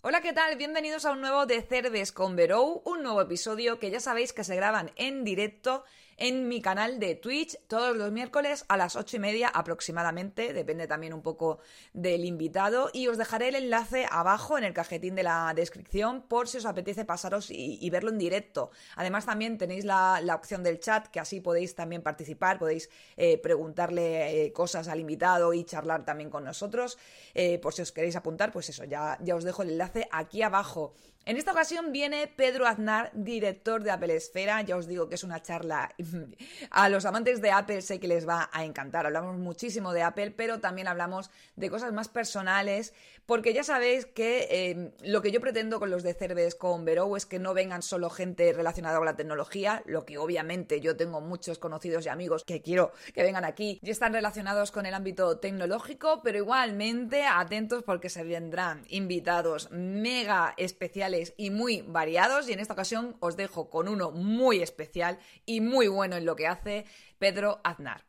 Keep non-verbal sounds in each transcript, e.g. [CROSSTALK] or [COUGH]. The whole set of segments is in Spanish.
Hola, ¿qué tal? Bienvenidos a un nuevo de Cerves con Verou, un nuevo episodio que ya sabéis que se graban en directo en mi canal de Twitch todos los miércoles a las ocho y media aproximadamente, depende también un poco del invitado y os dejaré el enlace abajo en el cajetín de la descripción por si os apetece pasaros y, verlo en directo. Además también tenéis la, opción del chat que así podéis también participar, podéis eh, preguntarle eh, cosas al invitado y charlar también con nosotros. Eh, por si os queréis apuntar, pues eso, ya, ya os dejo el enlace aquí abajo. En esta ocasión viene Pedro Aznar, director de Apple Esfera. Ya os digo que es una charla [LAUGHS] a los amantes de Apple sé que les va a encantar. Hablamos muchísimo de Apple, pero también hablamos de cosas más personales, porque ya sabéis que eh, lo que yo pretendo con los de Cerves con Vero es que no vengan solo gente relacionada con la tecnología, lo que obviamente yo tengo muchos conocidos y amigos que quiero que vengan aquí y están relacionados con el ámbito tecnológico, pero igualmente atentos porque se vendrán invitados mega especiales y muy variados y en esta ocasión os dejo con uno muy especial y muy bueno en lo que hace Pedro Aznar.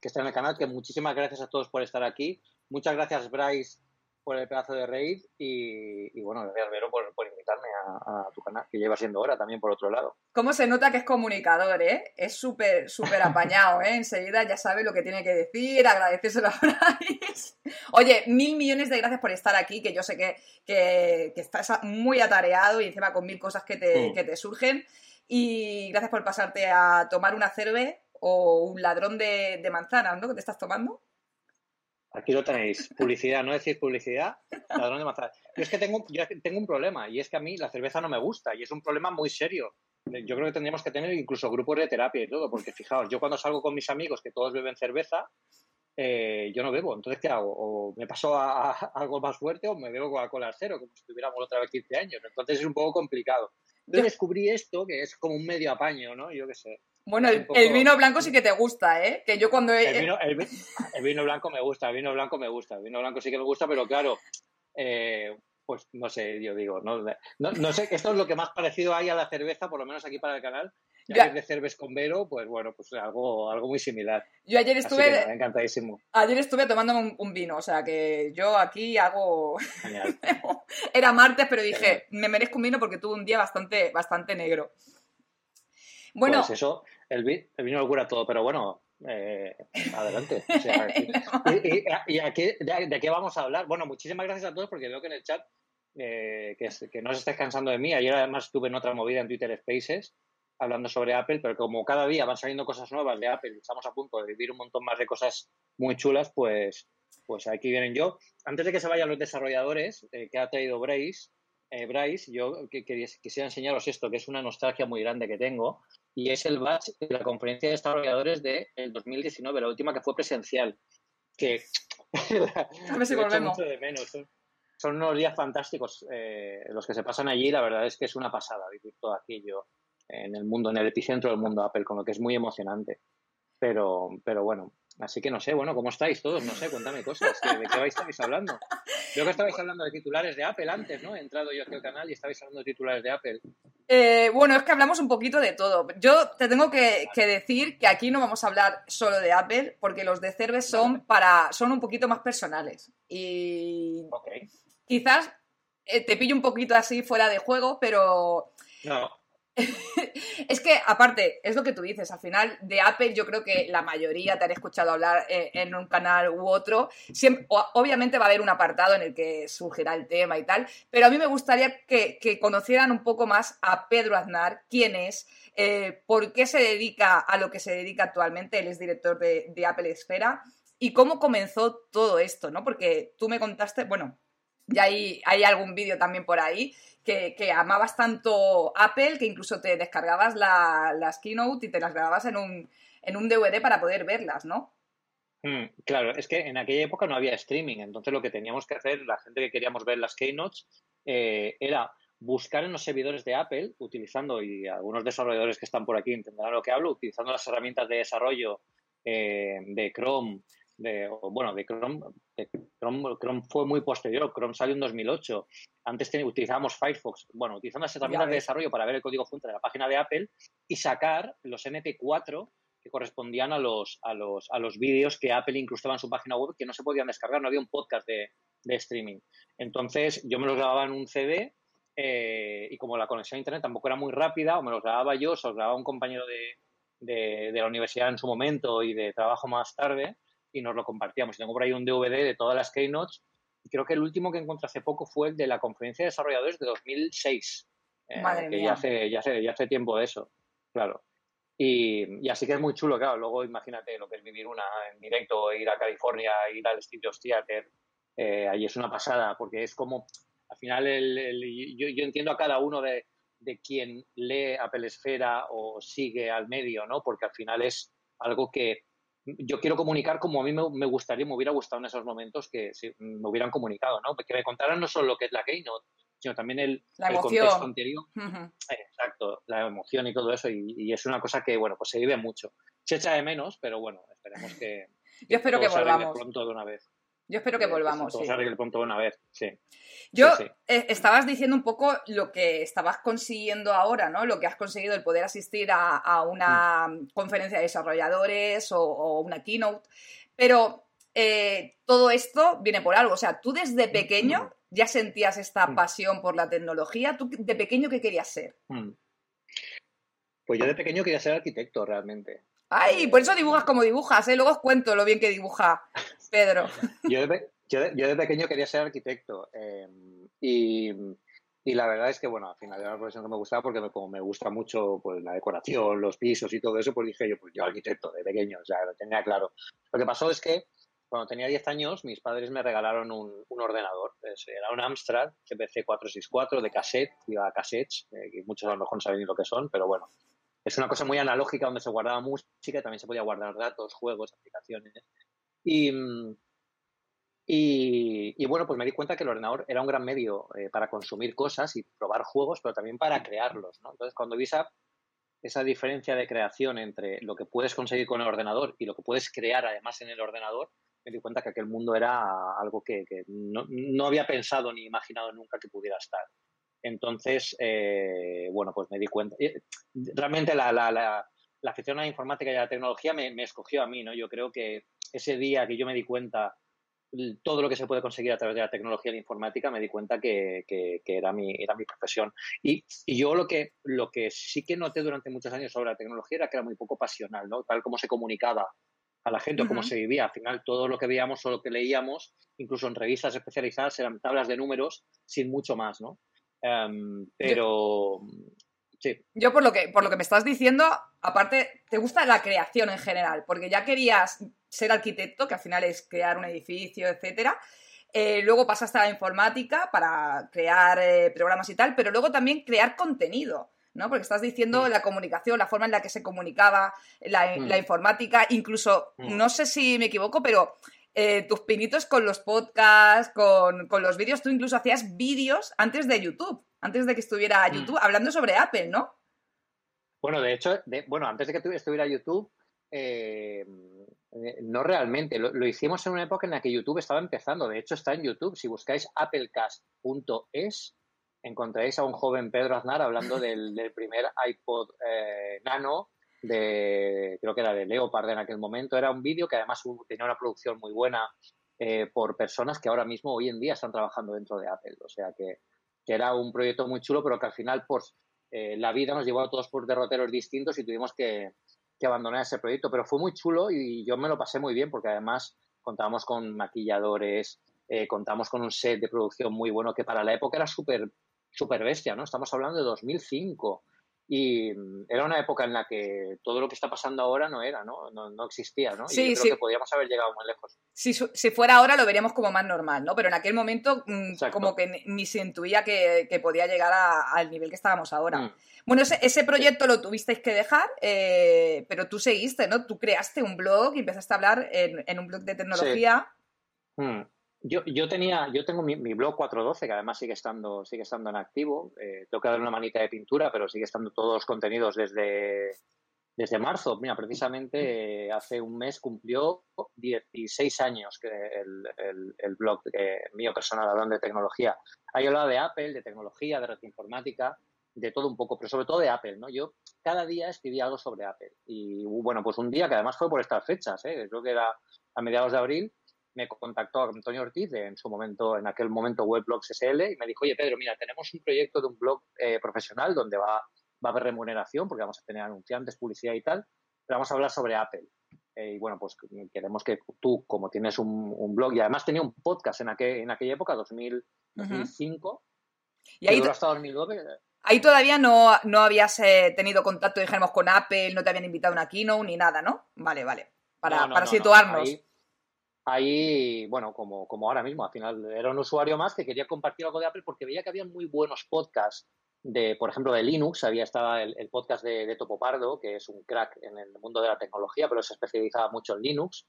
Que está en el canal, que muchísimas gracias a todos por estar aquí. Muchas gracias, Bryce, por el pedazo de raid y, bueno, gracias Vero por, invitarme a, tu canal, que lleva siendo hora también por otro lado. ¿Cómo se nota que es comunicador, eh? Es súper, súper apañado, ¿eh? Enseguida ya sabe lo que tiene que decir, agradecérselo a Bryce. Oye, mil millones de gracias por estar aquí, que yo sé que, que, estás muy atareado y encima con mil cosas que te, mm. que te surgen. Y gracias por pasarte a tomar una cerve o un ladrón de, de manzanas, ¿no? Que te estás tomando. Aquí lo tenéis. Publicidad, no decir publicidad, ladrón de manzanas. Yo es que tengo, yo tengo un problema y es que a mí la cerveza no me gusta y es un problema muy serio. Yo creo que tendríamos que tener incluso grupos de terapia y todo, porque fijaos, yo cuando salgo con mis amigos que todos beben cerveza, eh, yo no bebo. Entonces, ¿qué hago? O me paso a, algo más fuerte o me bebo Coca-Cola cero, como si tuviéramos otra vez 15 años. Entonces es un poco complicado. Yo descubrí esto, que es como un medio apaño, ¿no? Yo qué sé. Bueno, el, vino blanco sí que te gusta, ¿eh? Que yo cuando... El vino, el, vino, blanco me gusta, el vino blanco me gusta, el vino blanco sí que me gusta, pero claro, eh, pues no sé, yo digo, no, no, sé, esto es lo que más parecido hay a la cerveza, por lo menos aquí para el canal, ya de cerveza con Vero, pues bueno, pues algo, algo muy similar. Yo ayer estuve. encantadísimo. Ayer estuve tomando un, vino, o sea que yo aquí hago. [LAUGHS] Era martes, pero dije, me merezco un vino porque tuve un día bastante, bastante negro. Bueno. Pues eso, el, vino lo cura todo, pero bueno, eh, adelante. [LAUGHS] y, aquí, de, qué vamos a hablar? Bueno, muchísimas gracias a todos porque veo que en el chat eh, que, que, no os estáis cansando de mí. Ayer además estuve en otra movida en Twitter Spaces hablando sobre Apple, pero como cada día van saliendo cosas nuevas de Apple y estamos a punto de vivir un montón más de cosas muy chulas, pues, pues aquí vienen yo. Antes de que se vayan los desarrolladores, eh, que ha traído Bryce, eh, Bryce yo que, quisiera enseñaros esto, que es una nostalgia muy grande que tengo, y es el batch de la conferencia de desarrolladores del 2019, la última que fue presencial, que... [LAUGHS] a ver si [LAUGHS] volvemos. Son, unos días fantásticos eh, los que se pasan allí, la verdad es que es una pasada vivir todo aquello en el mundo, en el epicentro del mundo Apple, con lo que es muy emocionante. Pero, pero bueno, así que no sé, bueno, ¿cómo estáis todos? No sé, cuéntame cosas. ¿De qué estáis hablando? Creo que estabais hablando de titulares de Apple antes, ¿no? He entrado yo aquí al canal y estabais hablando de titulares de Apple. Eh, bueno, es que hablamos un poquito de todo. Yo te tengo que, decir que aquí no vamos a hablar solo de Apple, porque los de Cerves son para. son un poquito más personales. Y quizás eh, te pillo un poquito así fuera de juego, pero. No, [LAUGHS] es que, aparte, es lo que tú dices, al final de Apple yo creo que la mayoría te han escuchado hablar eh, en un canal u otro. obviamente va a haber un apartado en el que surgirá el tema y tal, pero a mí me gustaría que, conocieran un poco más a Pedro Aznar, quién es, eh, por qué se dedica a lo que se dedica actualmente, él es director de, Apple Esfera, y cómo comenzó todo esto, ¿no? Porque tú me contaste, bueno, ya hay, hay algún vídeo también por ahí que, amabas tanto Apple que incluso te descargabas las keynote y te las grababas en un, en un DVD para poder verlas, ¿no? Mm, claro, es que en aquella época no había streaming, entonces lo que teníamos que hacer, la gente que queríamos ver las keynotes, eh, era buscar en los servidores de Apple, utilizando, y algunos desarrolladores que están por aquí entenderán lo que hablo, utilizando las herramientas de desarrollo eh, de Chrome, de, bueno, de Chrome, Chrome, fue muy posterior, Chrome salió en 2008. Antes utilizábamos Firefox, bueno, utilizando las herramientas de desarrollo para ver el código fuente de la página de Apple y sacar los MP4 que correspondían a los, a los, a los vídeos que Apple incrustaba en su página web que no se podían descargar, no había un podcast de, streaming. Entonces yo me los grababa en un CD eh, y como la conexión a Internet tampoco era muy rápida, o me los grababa yo, o se los grababa un compañero de, de, de la universidad en su momento y de trabajo más tarde, y nos lo compartíamos. Tengo por ahí un DVD de todas las keynotes y creo que el último que encontré hace poco fue el de la conferencia de desarrolladores de 2006. Eh, Madre que ya hace, ya, hace, ya hace tiempo de eso, claro. Y, y, así que es muy chulo, claro. Luego imagínate lo que es vivir una en directo, ir a California, ir al Studios Theater. Eh, ahí es una pasada, porque es como, al final, el, yo, yo, entiendo a cada uno de, de quien lee Apple Esfera o sigue al medio, ¿no? Porque al final es algo que yo quiero comunicar como a mí me, gustaría, me hubiera gustado en esos momentos que me hubieran comunicado, ¿no? Que me contaran no solo lo que es la Keynote, sino también el, contexto anterior. Exacto, la emoción y todo eso. Y, es una cosa que, bueno, pues se vive mucho. Se echa de menos, pero bueno, esperemos que. Yo espero que volvamos. pronto de una vez. Yo espero que eh, volvamos. sí. se pronto de una vez, sí. Yo eh, estabas diciendo un poco lo que estabas consiguiendo ahora, ¿no? Lo que has conseguido el poder asistir a, una mm. conferencia de desarrolladores o, una keynote. Pero eh, todo esto viene por algo. O sea, tú desde mm. pequeño ya sentías esta mm. pasión por la tecnología. ¿Tú de pequeño qué querías ser? Pues yo de pequeño quería ser arquitecto realmente. Ay, por eso dibujas como dibujas, ¿eh? Luego os cuento lo bien que dibuja Pedro. yo, de, yo, de, pequeño quería ser arquitecto em, y, y, la verdad es que, bueno, al final era una profesión que me gustaba porque me, como me gusta mucho pues, la decoración, los pisos y todo eso, pues dije yo, pues yo arquitecto de pequeño, o sea, lo tenía claro. Lo que pasó es que cuando tenía 10 años, mis padres me regalaron un, un ordenador. era un Amstrad CPC 464 de cassette, iba a cassettes, eh, que muchos a lo mejor no saben ni lo que son, pero bueno. Es una cosa muy analógica donde se guardaba música, también se podía guardar datos, juegos, aplicaciones. Y, y, bueno, pues me di cuenta que el ordenador era un gran medio eh, para consumir cosas y probar juegos, pero también para crearlos. ¿no? Entonces, cuando vi esa, esa diferencia de creación entre lo que puedes conseguir con el ordenador y lo que puedes crear además en el ordenador, me di cuenta que aquel mundo era algo que, no, no, había pensado ni imaginado nunca que pudiera estar. Entonces, eh, bueno, pues me di cuenta. Realmente la, la, la, la, afición a la informática y a la tecnología me, me escogió a mí, ¿no? Yo creo que ese día que yo me di cuenta todo lo que se puede conseguir a través de la tecnología y la informática, me di cuenta que, era, mi, era mi profesión. Y, yo lo que, lo que sí que noté durante muchos años sobre la tecnología era que era muy poco pasional, ¿no? Tal como se comunicaba a la gente o cómo se vivía. Al final, todo lo que veíamos o lo que leíamos, incluso en revistas especializadas, eran tablas de números sin mucho más, ¿no? Em, pero... Sí. Yo por lo que por lo que me estás diciendo, aparte, te gusta la creación en general, porque ya querías ser arquitecto, que al final es crear un edificio, etcétera. Eh, luego pasaste a la informática para crear eh, programas y tal, pero luego también crear contenido, ¿no? Porque estás diciendo mm. la comunicación, la forma en la que se comunicaba, la, mm. informática, incluso, mm. no sé si me equivoco, pero eh, tus pinitos con los podcasts, con, los vídeos, tú incluso hacías vídeos antes de YouTube, antes de que estuviera YouTube, hablando sobre Apple, ¿no? Bueno, de hecho, bueno, antes de que estuviera YouTube, eh, no realmente, lo, hicimos en una época en la que YouTube estaba empezando. De hecho, está en YouTube. Si buscáis applecast.es, encontraréis a un joven Pedro Aznar hablando [LAUGHS] del, primer iPod eh, Nano, de, creo que era de Leopard en aquel momento. Era un vídeo que además tenía una producción muy buena eh, por personas que ahora mismo, hoy en día, están trabajando dentro de Apple. O sea que, que, era un proyecto muy chulo, pero que al final, por, eh, la vida nos llevó a todos por derroteros distintos y tuvimos que, abandonar ese proyecto. Pero fue muy chulo y yo me lo pasé muy bien porque además contábamos con maquilladores, eh, contamos con un set de producción muy bueno que para la época era súper super bestia, ¿no? Estamos hablando de 2005 y mm, era una época en la que todo lo que está pasando ahora no era, ¿no? No, existía, ¿no? Sí, y creo que podríamos haber llegado muy lejos. Si, si, fuera ahora lo veríamos como más normal, ¿no? Pero en aquel momento mm, como que ni, se intuía que, podía llegar al nivel que estábamos ahora. Mm. Bueno, ese, ese, proyecto lo tuvisteis que dejar, eh, pero tú seguiste, ¿no? Tú creaste un blog y empezaste a hablar en, un blog de tecnología. Yo, yo, tenía, yo tengo mi, blog 412, que además sigue estando, sigue estando en activo. Eh, tengo que dar una manita de pintura, pero sigue estando todos los contenidos desde, desde marzo. Mira, precisamente eh, hace un mes cumplió 16 años que el, el, blog mío personal hablando de tecnología. Ahí hablaba de Apple, de tecnología, de red informática, de todo un poco, pero sobre todo de Apple, ¿no? Yo cada día escribía algo sobre Apple. Y bueno, pues un día que además fue por estas fechas, ¿eh? creo que era a mediados de abril, me contactó Antonio Ortiz, en su momento, en aquel momento Weblogs SL, y me dijo, oye Pedro, mira, tenemos un proyecto de un blog eh, profesional donde va, va a haber remuneración, porque vamos a tener anunciantes, publicidad y tal, pero vamos a hablar sobre Apple. Eh, y bueno, pues queremos que tú, como tienes un, blog, y además tenía un podcast en, aquel, en aquella época, 2000, 2005, y ahí, hasta 2009. Ahí todavía no, no habías eh, tenido contacto, dijéramos, con Apple, no te habían invitado a una keynote ni nada, ¿no? Vale, vale. Para, para situarnos ahí, bueno, como, como ahora mismo, al final era un usuario más que quería compartir algo de Apple porque veía que había muy buenos podcasts de, por ejemplo, de Linux. Había estaba el, podcast de, de, Topo Pardo, que es un crack en el mundo de la tecnología, pero se especializaba mucho en Linux.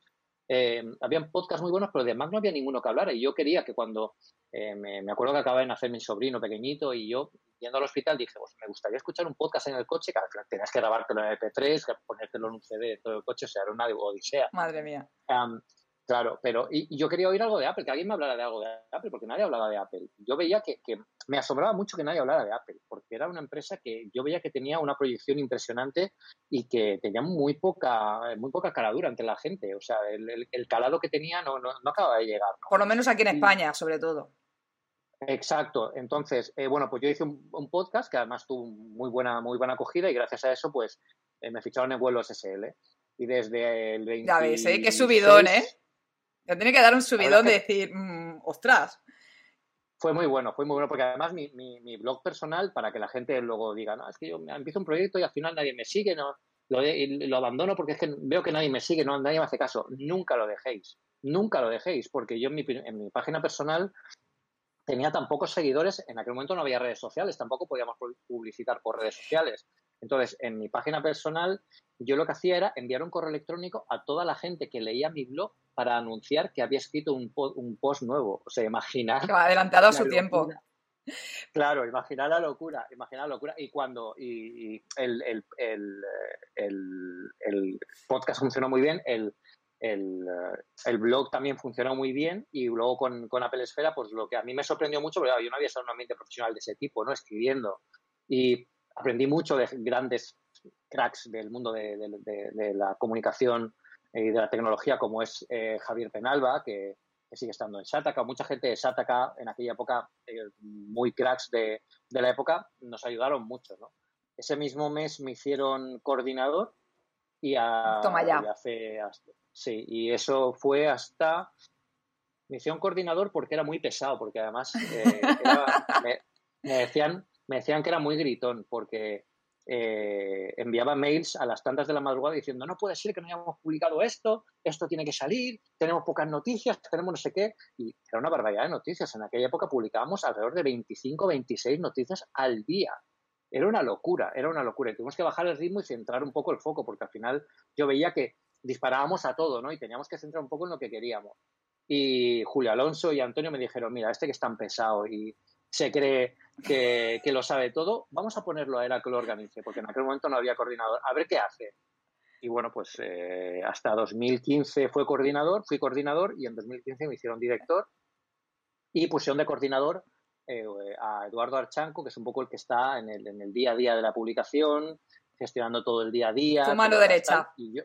Eh, habían podcasts muy buenos, pero de Mac no había ninguno que hablara. Y yo quería que cuando eh, me, acuerdo que acababa de nacer mi sobrino pequeñito y yo, yendo al hospital, dije, pues me gustaría escuchar un podcast en el coche, que tenías que grabártelo en MP3, ponértelo en un CD todo el coche, o sea, era una odisea. Madre mía. Claro, pero y, yo quería oír algo de Apple, que alguien me hablara de algo de Apple, porque nadie hablaba de Apple. Yo veía que, me asombraba mucho que nadie hablara de Apple, porque era una empresa que yo veía que tenía una proyección impresionante y que tenía muy poca, muy poca caladura ante la gente. O sea, el, calado que tenía no, no, acaba de llegar. Por lo menos aquí en España, sobre todo. Exacto. Entonces, eh, bueno, pues yo hice un, podcast que además tuvo muy buena, muy buena acogida y gracias a eso, pues eh, me ficharon en vuelos SL. Y desde el 20. Ya ves, ¿eh? Qué subidón, ¿eh? Ya tiene que dar un subidón de decir, mm, ostras. Fue muy bueno, fue muy bueno, porque además mi, mi, blog personal, para que la gente luego diga, no, es que yo empiezo un proyecto y al final nadie me sigue, no, lo, lo abandono porque es que veo que nadie me sigue, no, nadie me hace caso. Nunca lo dejéis, nunca lo dejéis, porque yo en mi, en mi página personal tenía tan pocos seguidores, en aquel momento no había redes sociales, tampoco podíamos publicitar por redes sociales. Entonces, en mi página personal, yo lo que hacía era enviar un correo electrónico a toda la gente que leía mi blog para anunciar que había escrito un, post nuevo. O sea, imaginar. Que va adelantado a su tiempo. Claro, imaginar la locura, imaginar la locura. Y cuando y, el, podcast funcionó muy bien, el, blog también funcionó muy bien y luego con, con, Apple Esfera, pues lo que a mí me sorprendió mucho, porque yo no había estado en un ambiente profesional de ese tipo, ¿no? Escribiendo. Y aprendí mucho de grandes cracks del mundo de, la comunicación y de la tecnología, como es eh, Javier Penalba, que, sigue estando en Sataka. Mucha gente de Sataka en aquella época, eh, muy cracks de, la época, nos ayudaron mucho. ¿no? Ese mismo mes me hicieron coordinador y, a, Toma ya. sí, y eso fue hasta me hicieron coordinador porque era muy pesado, porque además eh, [LAUGHS] me, decían me decían que era muy gritón porque eh, enviaba mails a las tantas de la madrugada diciendo no puede ser que no hayamos publicado esto, esto tiene que salir, tenemos pocas noticias, tenemos no sé qué, y era una barbaridad de noticias. En aquella época publicábamos alrededor de 25, 26 noticias al día. Era una locura, era una locura. Y tuvimos que bajar el ritmo y centrar un poco el foco, porque al final yo veía que disparábamos a todo, ¿no? Y teníamos que centrar un poco en lo que queríamos. Y Julio Alonso y Antonio me dijeron, mira, este que es tan pesado se cree que, lo sabe todo, vamos a ponerlo a él a que lo organice, porque en aquel momento no había coordinador. A ver qué hace. Y bueno, pues eh, hasta 2015 fue coordinador, fui coordinador y en 2015 me hicieron director y pusieron de coordinador eh, a Eduardo Archanco, que es un poco el que está en el, en el, día a día de la publicación, gestionando todo el día a día. Tu mano derecha. Y yo,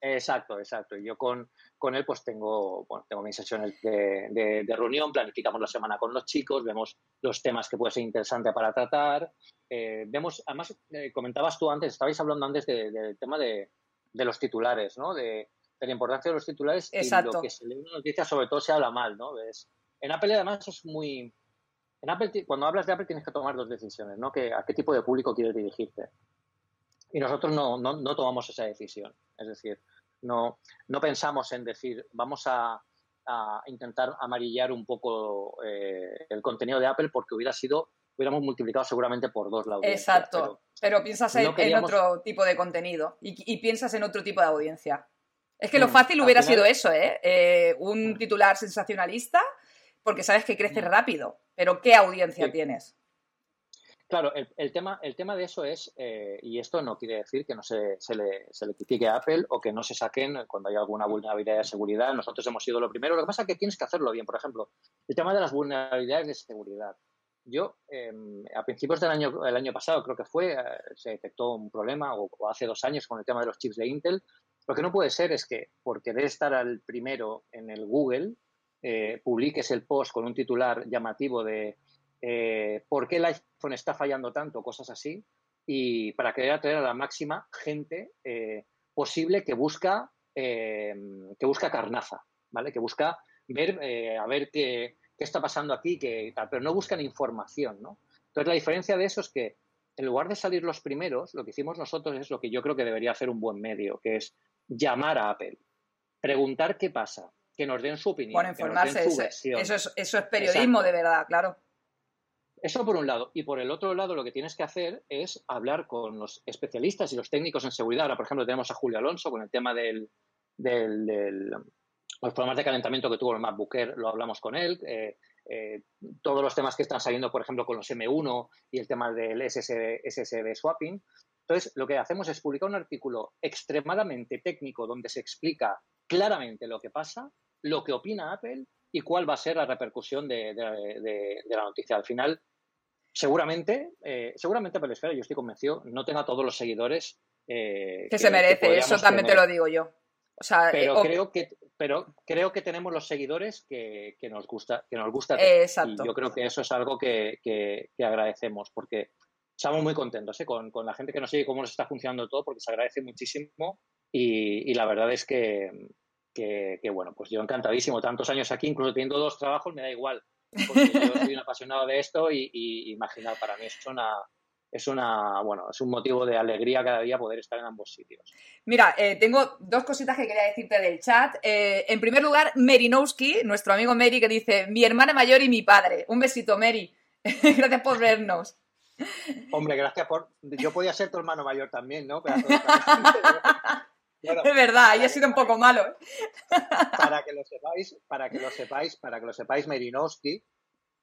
Exacto, exacto. Yo con, con él pues tengo, bueno, tengo mis sesiones de, de, reunión, planificamos la semana con los chicos, vemos los temas que puede ser interesante para tratar. Eh, vemos, además, eh, comentabas tú antes, estabais hablando antes del tema de, de, los titulares, ¿no? De, la importancia de los titulares exacto. y lo que se lee una noticia sobre todo se habla mal, ¿no? Es, en Apple además es muy... En Apple, cuando hablas de Apple tienes que tomar dos decisiones, ¿no? Que, ¿A qué tipo de público quieres dirigirte? Y nosotros no, no, no tomamos esa decisión. Es decir, no, no pensamos en decir, vamos a, a intentar amarillar un poco eh, el contenido de Apple porque hubiera sido, hubiéramos multiplicado seguramente por dos la audiencia. Exacto, pero, piensas en, otro tipo de contenido y, y, piensas en otro tipo de audiencia. Es que lo mm, fácil hubiera sido eso, ¿eh? ¿eh? Un mm. titular sensacionalista porque sabes que crece mm. rápido, pero ¿qué audiencia tienes? Claro, el, tema, el tema de eso es, eh, y esto no quiere decir que no se, se, le, se, le, critique a Apple o que no se saquen cuando hay alguna vulnerabilidad de seguridad. Nosotros hemos sido lo primero. Lo que pasa es que tienes que hacerlo bien. Por ejemplo, el tema de las vulnerabilidades de seguridad. Yo, em, a principios del año, el año pasado, creo que fue, eh, se detectó un problema, o, hace dos años, con el tema de los chips de Intel. Lo que no puede ser es que, por querer estar al primero en el Google, eh, publiques el post con un titular llamativo de eh, por qué el iPhone está fallando tanto, cosas así, y para querer atraer a la máxima gente eh, posible que busca, eh, que busca carnaza, ¿vale? Que busca ver, a ver qué, está pasando aquí, que, pero no buscan información, ¿no? Entonces la diferencia de eso es que en lugar de salir los primeros, lo que hicimos nosotros es lo que yo creo que debería hacer un buen medio, que es llamar a Apple, preguntar qué pasa, que nos den su opinión. Bueno, informarse, eso, es, eso es periodismo de verdad, claro. Eso por un lado. Y por el otro lado, lo que tienes que hacer es hablar con los especialistas y los técnicos en seguridad. Ahora, por ejemplo, tenemos a Julio Alonso con el tema del, del, los problemas de calentamiento que tuvo el MacBook Air, lo hablamos con él. Eh, eh, todos los temas que están saliendo, por ejemplo, con los M1 y el tema del SSD, SSD swapping. Entonces, lo que hacemos es publicar un artículo extremadamente técnico donde se explica claramente lo que pasa, lo que opina Apple y cuál va a ser la repercusión de, la noticia. Al final, seguramente, eh, seguramente Esfera, yo estoy convencido, no tenga todos los seguidores eh, que, se merece, eso también te lo digo yo. pero, eh, creo que, pero creo que tenemos los seguidores que, nos gusta. Que nos gusta Exacto. Y yo creo que eso es algo que, agradecemos, porque estamos muy contentos con, la gente que nos sigue, cómo nos está funcionando todo, porque se agradece muchísimo. y la verdad es que, que, bueno, pues yo encantadísimo, tantos años aquí, incluso teniendo dos trabajos, me da igual, porque yo soy un apasionado de esto y, y imaginar, para mí es una, es una, bueno, es un motivo de alegría cada día poder estar en ambos sitios. Mira, eh, tengo dos cositas que quería decirte del chat. Eh, en primer lugar, Merinowski, nuestro amigo Mary, que dice, mi hermana mayor y mi padre. Un besito, Mary. [LAUGHS] gracias por vernos. Hombre, gracias por... Yo podía ser tu hermano mayor también, ¿no? [LAUGHS] [LAUGHS] es verdad, ahí ha sido un poco malo. ¿eh? Para que lo sepáis, para que lo sepáis, para que lo sepáis, Merinowski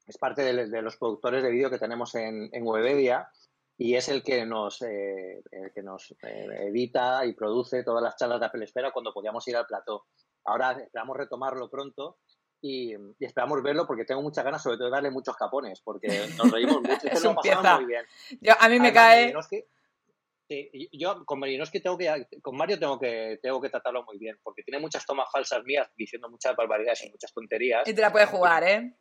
es parte de, los productores de vídeo que tenemos en, en Webedia y es el que nos, eh, que nos eh, edita y produce todas las charlas de Apple Espera cuando podíamos ir al plató. Ahora esperamos retomarlo pronto y, esperamos verlo porque tengo muchas ganas, sobre todo de darle muchos capones, porque nos reímos mucho. [LAUGHS] es un muy bien. a mí me cae yo con Marinowski tengo que, con Mario tengo que, tengo que tratarlo muy bien, porque tiene muchas tomas falsas mías diciendo muchas barbaridades y muchas tonterías. Y te la puede jugar, ¿eh?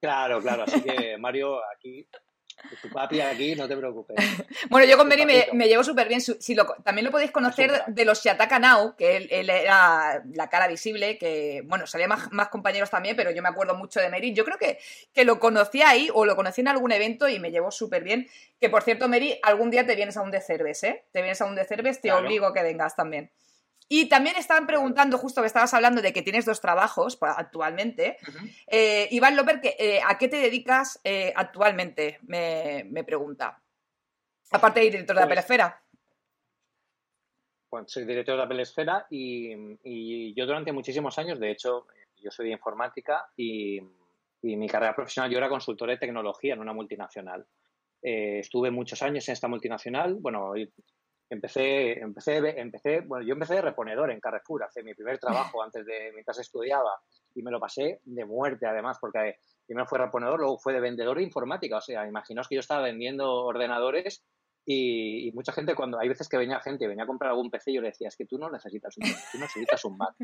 Claro, claro, así que Mario, aquí tu papi aquí, no te preocupes. [LAUGHS] bueno, yo con Mary me, llevo súper bien. Si lo, también lo podéis conocer de los Shataka Now, que él, era la cara visible, que, bueno, salía más, más, compañeros también, pero yo me acuerdo mucho de Mary. Yo creo que, que lo conocí ahí o lo conocí en algún evento y me llevo súper bien. Que, por cierto, Mary, algún día te vienes a un de Cerves, ¿eh? Te vienes a un de Cerves, te obligo a que vengas también. Y también estaban preguntando, justo que estabas hablando de que tienes dos trabajos actualmente. Eh, Iván López, eh, ¿a qué te dedicas eh, actualmente? Me, pregunta. Aparte de director de Apple pues Esfera. Bueno, soy director de Apple Esfera y, yo durante muchísimos años, de hecho, yo soy de informática y, y mi carrera profesional, yo era consultor de tecnología en una multinacional. estuve muchos años en esta multinacional, bueno, empecé, empecé, empecé, bueno, yo empecé de reponedor en Carrefour, hace mi primer trabajo [LAUGHS] antes de, mientras estudiaba, y me lo pasé de muerte además, porque primero fue reponedor, luego fue de vendedor de informática, o sea, imaginaos que yo estaba vendiendo ordenadores Y, mucha gente, cuando hay veces que venía gente, venía a comprar algún PC, yo le decía, es que tú no necesitas un tú necesitas un Mac.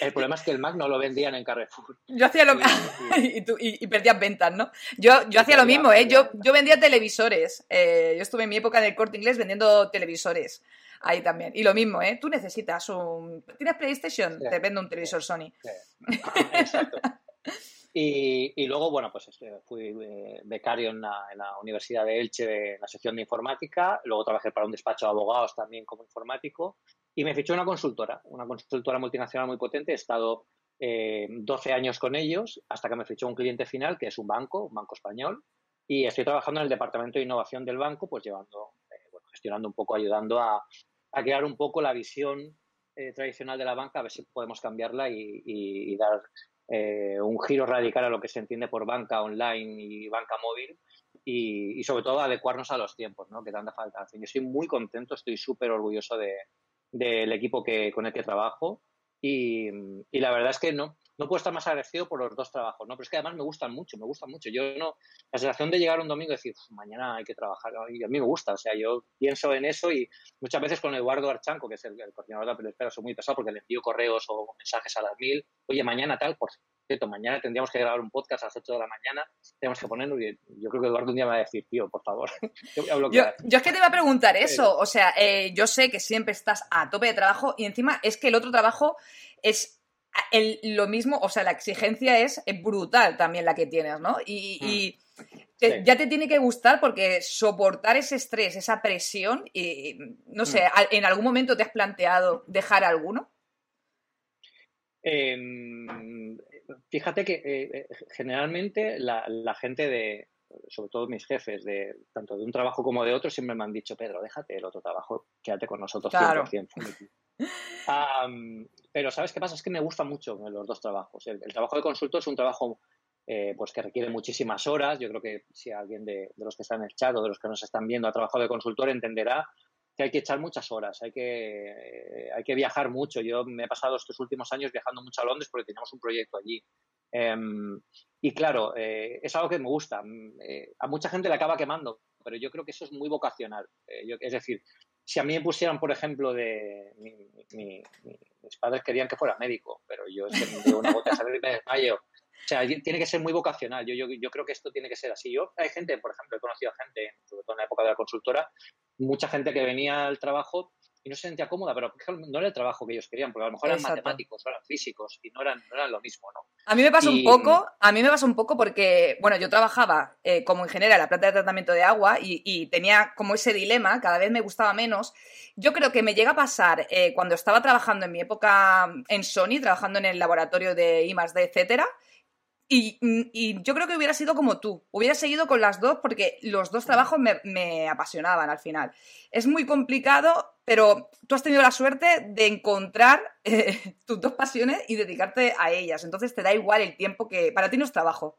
El problema es que el Mac no lo vendían en Carrefour. [LAUGHS] Yo hacía lo mismo, [LAUGHS] y, perdías ventas, ¿no? Yo, yo hacía lo mismo, ¿eh? Yo, yo vendía televisores. Eh, yo estuve en mi época del corte inglés vendiendo televisores. Ahí también. Y lo mismo, ¿eh? Tú necesitas un... ¿Tienes PlayStation? Te vendo un televisor Sony. [LAUGHS] Exacto. Y, luego, bueno, pues este, fui eh, becario en la, Universidad de Elche en la sección de informática, luego trabajé para un despacho de abogados también como informático. Y me fichó una consultora, una consultora multinacional muy potente, he estado 12 eh, años con ellos hasta que me fichó un cliente final que es un banco, un banco español. Y estoy trabajando en el departamento de innovación del banco, pues llevando, eh, bueno, gestionando un poco, ayudando a, crear un poco la visión tradicional de la banca, a ver si podemos cambiarla y dar eh, un giro radical a lo que se entiende por banca online y banca móvil y, sobre todo adecuarnos a los tiempos ¿no? que tanta falta hacen. Yo estoy muy contento, estoy súper orgulloso del de, equipo que, con el que trabajo y, la verdad es que no, no puedo estar más agradecido por los dos trabajos, ¿no? Pero es que además me gustan mucho, me gustan mucho. Yo no, la sensación de llegar un domingo y decir, mañana hay que trabajar, a mí me gusta, o sea, yo pienso en eso y muchas veces con Eduardo Archanco, que es el, coordinador de la pelotera, soy muy pesado porque le envío correos o mensajes a las mil, oye, mañana tal, por cierto, mañana tendríamos que grabar un podcast a las 8 de la mañana, tenemos que ponerlo y yo creo que Eduardo un día me va a decir, tío, por favor. [LAUGHS] yo, yo, es que te iba a preguntar eso, o sea, eh, yo sé que siempre estás a tope de trabajo y encima es que el otro trabajo es lo mismo, o sea, la exigencia es brutal también la que tienes, ¿no? Y, mm. ya te tiene que gustar porque soportar ese estrés, esa presión, y no sé, mm. ¿en algún momento te has planteado dejar alguno? Em, fíjate que eh, eh, generalmente la, gente de, sobre todo mis jefes, de tanto de un trabajo como de otro, siempre me han dicho, Pedro, déjate el otro trabajo, quédate con nosotros claro. 100%. Pero ¿sabes qué pasa? Es que me gustan mucho los dos trabajos. El, trabajo de consultor es un trabajo eh, pues que requiere muchísimas horas. Yo creo que si alguien de, los que están en el chat o de los que nos están viendo ha trabajado de consultor entenderá que hay que echar muchas horas, hay que, eh, hay que viajar mucho. Yo me he pasado estos últimos años viajando mucho a Londres porque teníamos un proyecto allí. Em, y claro, eh, es algo que me gusta. a mucha gente le acaba quemando, pero yo creo que eso es muy vocacional. es decir, si a mí me pusieran, por ejemplo, de mis padres querían que fuera médico, pero yo es que me una gota de sangre y me desmayo. O sea, tiene que ser muy vocacional. Yo, yo, yo creo que esto tiene que ser así. Yo, hay gente, por ejemplo, he conocido gente, sobre todo en la época de la consultora, mucha gente que venía al trabajo y no se sentía cómoda, pero no era el trabajo que ellos querían, porque a lo mejor eran matemáticos o eran físicos y no eran, no eran lo mismo, ¿no? A mí me pasa un poco, a mí me pasa un poco porque, bueno, yo trabajaba eh, como ingeniera en la planta de tratamiento de agua y, tenía como ese dilema, cada vez me gustaba menos. Yo creo que me llega a pasar eh, cuando estaba trabajando en mi época en Sony, trabajando en el laboratorio de I+, D, etcétera, Mm, y, yo creo que hubiera sido como tú, hubiera seguido con las dos porque los dos trabajos me, apasionaban al final. Es muy complicado, pero tú has tenido la suerte de encontrar [LAUGHS] eh, tus dos pasiones y dedicarte a ellas. Entonces te da igual el tiempo que para ti no es trabajo.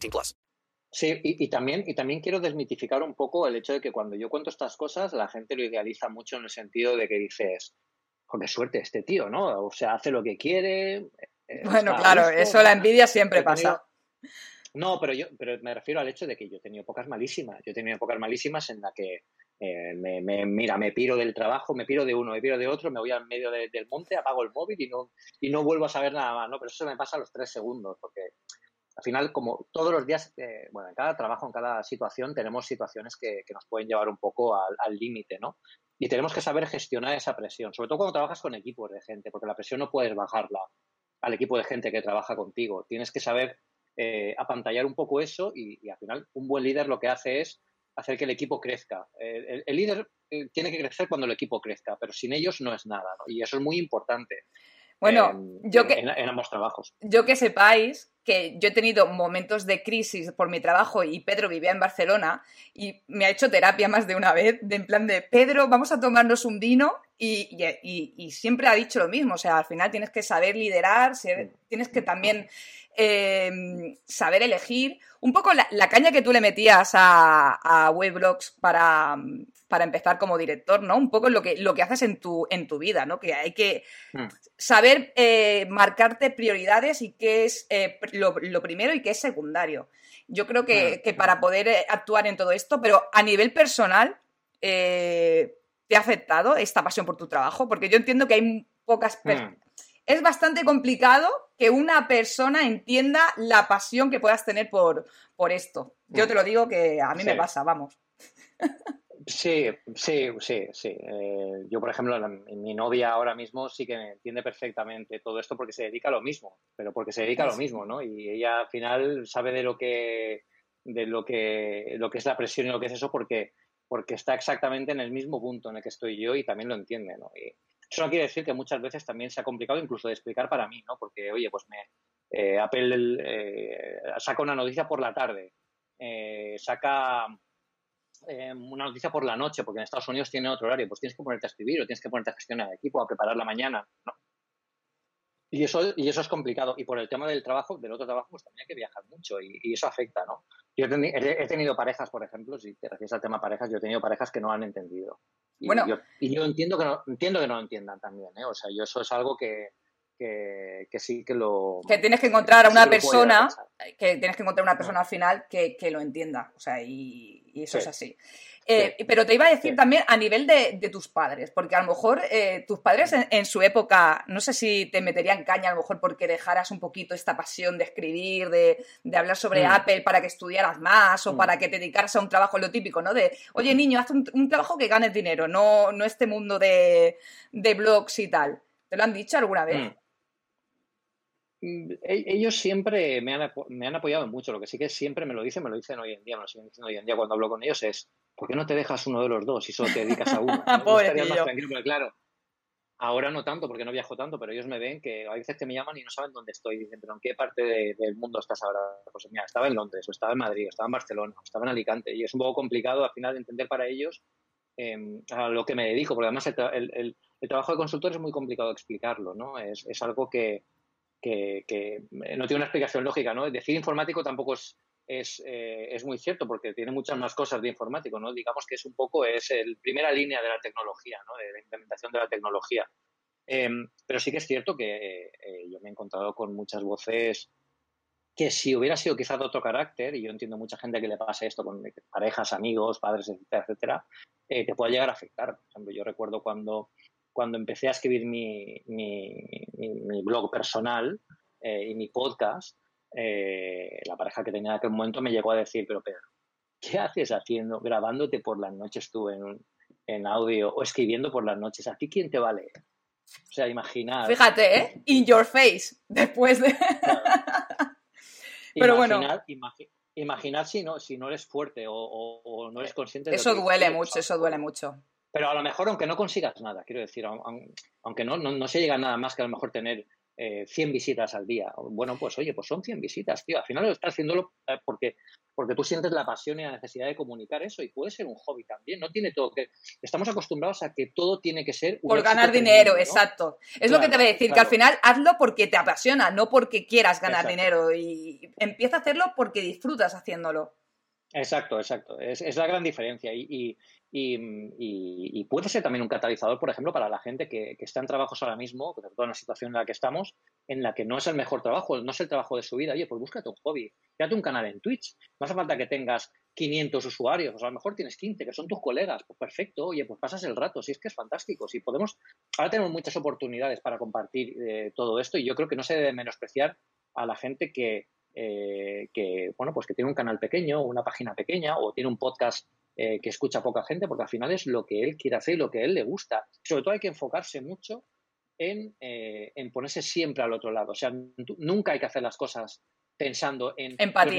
18 plus. Sí, y, también, y también quiero desmitificar un poco el hecho de que cuando yo cuento estas cosas, la gente lo idealiza mucho en el sentido de que dices, con qué suerte este tío, ¿no? O sea, hace lo que quiere. Eh, bueno, claro, eso la envidia siempre pasa. No, pero yo pero me refiero al hecho de que yo he tenido épocas malísimas. Yo he tenido épocas malísimas en la que eh, me, mira, me piro del trabajo, me piro de uno, me piro de otro, me voy al medio del monte, apago el móvil y no, y no vuelvo a saber nada más, ¿no? Pero eso me pasa a los tres segundos, porque al final, como todos los días, eh, bueno, en cada trabajo, en cada situación, tenemos situaciones que, nos pueden llevar un poco al límite, ¿no? Y tenemos que saber gestionar esa presión, sobre todo cuando trabajas con equipos de gente, porque la presión no puedes bajarla al equipo de gente que trabaja contigo. Tienes que saber eh, apantallar un poco eso y, al final un buen líder lo que hace es hacer que el equipo crezca. el, líder eh, tiene que crecer cuando el equipo crezca, pero sin ellos no es nada, Y eso es muy importante. Bueno, yo que, en, ambos trabajos. Yo que sepáis que yo he tenido momentos de crisis por mi trabajo y Pedro vivía en Barcelona y me ha hecho terapia más de una vez, de en plan de Pedro, vamos a tomarnos un vino y, y, siempre ha dicho lo mismo, o sea, al final tienes que saber liderar, tienes que también Em, saber elegir, un poco la, caña que tú le metías a, a Weblogs para, para, empezar como director, ¿no? Un poco lo que, lo que haces en tu, en tu vida, ¿no? Que hay que mm. saber eh, marcarte prioridades y qué es eh, lo, primero y qué es secundario. Yo creo que, mm. para poder eh, actuar en todo esto, pero a nivel personal, ¿te ha afectado esta pasión por tu trabajo? Porque yo entiendo que hay pocas personas mm es bastante complicado que una persona entienda la pasión que puedas tener por, por esto. Yo te lo digo que a mí me pasa, vamos. Sí, sí, sí, sí. Eh, yo, por ejemplo, mi novia ahora mismo sí que entiende perfectamente todo esto porque se dedica a lo mismo, pero porque se dedica a lo mismo, ¿no? Y ella al final sabe de lo que de lo que lo que es la presión y lo que es eso porque porque está exactamente en el mismo punto en el que estoy yo y también lo entiende, ¿no? Eso no quiere decir que muchas veces también sea complicado incluso de explicar para mí, ¿no? Porque, oye, pues me, eh, Apple eh, saca una noticia por la tarde, eh, saca una noticia por la noche, porque en Estados Unidos tiene otro horario, pues tienes que ponerte a escribir o tienes que ponerte a gestionar el equipo, a preparar la mañana, ¿no? Y eso, y eso es complicado. Y por el tema del trabajo, del otro trabajo, pues también hay que viajar mucho y, eso afecta, ¿no? Yo he, tenido parejas, por ejemplo, si te refieres al tema parejas, yo he tenido parejas que no han entendido. Y bueno. Yo, y yo entiendo que, no, entiendo que no lo entiendan también, ¿eh? O sea, yo eso es algo que, que, sí que lo... Que tienes que encontrar a una persona, que tienes que encontrar una persona al final que, que lo entienda, o sea, y, eso es así. Eh, pero te iba a decir también a nivel de, tus padres, porque a lo mejor eh, tus padres en, su época, no sé si te meterían caña a lo mejor porque dejaras un poquito esta pasión de escribir, de, hablar sobre mm. Apple para que estudiaras más o mm. para que te dedicaras a un trabajo, lo típico, ¿no? De, oye niño, haz un, trabajo que ganes dinero, no, no este mundo de, blogs y tal. ¿Te lo han dicho alguna vez? Mm. E, ellos siempre me han, me han, apoyado mucho, lo que sí que siempre me lo dicen, me lo dicen hoy en día, me lo siguen diciendo hoy en día cuando hablo con ellos, es ¿por qué no te dejas uno de los dos y solo te dedicas a uno? [LAUGHS] ¿no? Más tranquilo, porque claro, ahora no tanto porque no viajo tanto, pero ellos me ven que a veces que me llaman y no saben dónde estoy. Dicen, pero ¿en qué parte del mundo estás ahora? Pues mira, estaba en Londres, o estaba en Madrid, o estaba en Barcelona, o estaba en Alicante. Y es un poco complicado al final de entender para ellos em, a lo que me dedico, porque además el, trabajo de consultor es muy complicado de explicarlo, ¿no? Es, algo que, que, no tiene una explicación lógica, ¿no? Decir informático tampoco es, es, eh, es, muy cierto porque tiene muchas más cosas de informático, ¿no? Digamos que es un poco, es el primera línea de la tecnología, ¿no? De la implementación de la tecnología. Em, pero sí que es cierto que eh, yo me he encontrado con muchas voces que si hubiera sido quizás de otro carácter, y yo entiendo mucha gente que le pasa esto con parejas, amigos, padres, etcétera, etcétera, eh, te puede llegar a afectar. Por ejemplo, yo recuerdo cuando, cuando empecé a escribir mi, mi, mi, blog personal y mi podcast, eh, la pareja que tenía en aquel momento me llegó a decir, pero Pedro, ¿qué haces haciendo, grabándote por las noches tú en, en audio o escribiendo por las noches? ¿A ti quién te vale? O sea, imaginar. Fíjate, ¿eh? In your face, después de. [LAUGHS] Pero bueno. Imaginar si no, si no eres fuerte o, no eres consciente de Eso duele mucho, eso duele mucho. Pero a lo mejor, aunque no consigas nada, quiero decir, aunque no, no, no se llega a nada más que a lo mejor tener eh, 100 visitas al día. Bueno, pues oye, pues son 100 visitas, tío. Al final lo estás haciéndolo eh, porque, porque tú sientes la pasión y la necesidad de comunicar eso y puede ser un hobby también. No tiene todo que... Estamos acostumbrados a que todo tiene que ser... Por ganar dinero, exacto. Es lo que te voy a decir, que al final hazlo porque te apasiona, no porque quieras ganar dinero. Y empieza a hacerlo porque disfrutas haciéndolo. Exacto, exacto. Es, es la gran diferencia. y, y, puede ser también un catalizador, por ejemplo, para la gente que, está en trabajos ahora mismo, sobre todo en la situación en la que estamos, en la que no es el mejor trabajo, no es el trabajo de su vida. Oye, pues búscate un hobby, créate un canal en Twitch. No hace falta que tengas 500 usuarios, o sea, a lo mejor tienes 15, que son tus colegas. Pues perfecto, oye, pues pasas el rato, si es que es fantástico. Si podemos, ahora tenemos muchas oportunidades para compartir eh, todo esto y yo creo que no se debe menospreciar a la gente que, eh, que, bueno, pues que tiene un canal pequeño, una página pequeña o tiene un podcast eh, que escucha poca gente, porque al final es lo que él quiere hacer y lo que a él le gusta. Sobre todo hay que enfocarse mucho en, eh, en ponerse siempre al otro lado. O sea, nunca hay que hacer las cosas pensando en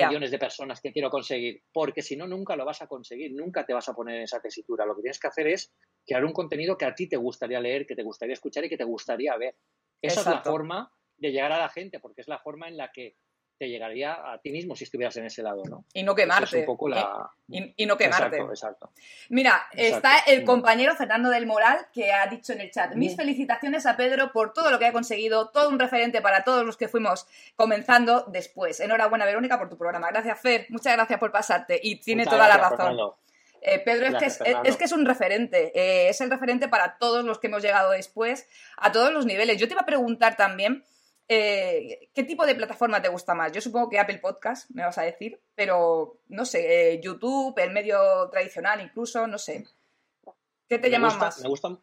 millones de personas que quiero conseguir, porque si no, nunca lo vas a conseguir, nunca te vas a poner en esa tesitura. Lo que tienes que hacer es crear un contenido que a ti te gustaría leer, que te gustaría escuchar y que te gustaría ver. Esa es la forma de llegar a la gente, porque es la forma en la que te llegaría a ti mismo si estuvieras en ese lado, ¿no? Y no quemarte. un poco la... y, no quemarte. Exacto, exacto. Mira, está el compañero Fernando del Moral que ha dicho en el chat, mis felicitaciones a Pedro por todo lo que ha conseguido, todo un referente para todos los que fuimos comenzando después. Enhorabuena, Verónica, por tu programa. Gracias, Fer. Muchas gracias por pasarte. Y tiene toda la razón. Eh, Pedro es, que es, que es, un referente, eh, es el referente para todos los que hemos llegado después, a todos los niveles. Yo te iba a preguntar también, eh, ¿Qué tipo de plataforma te gusta más? Yo supongo que Apple Podcast, me vas a decir, pero no sé, eh, YouTube, el medio tradicional incluso, no sé. ¿Qué te llama más? Me gusta,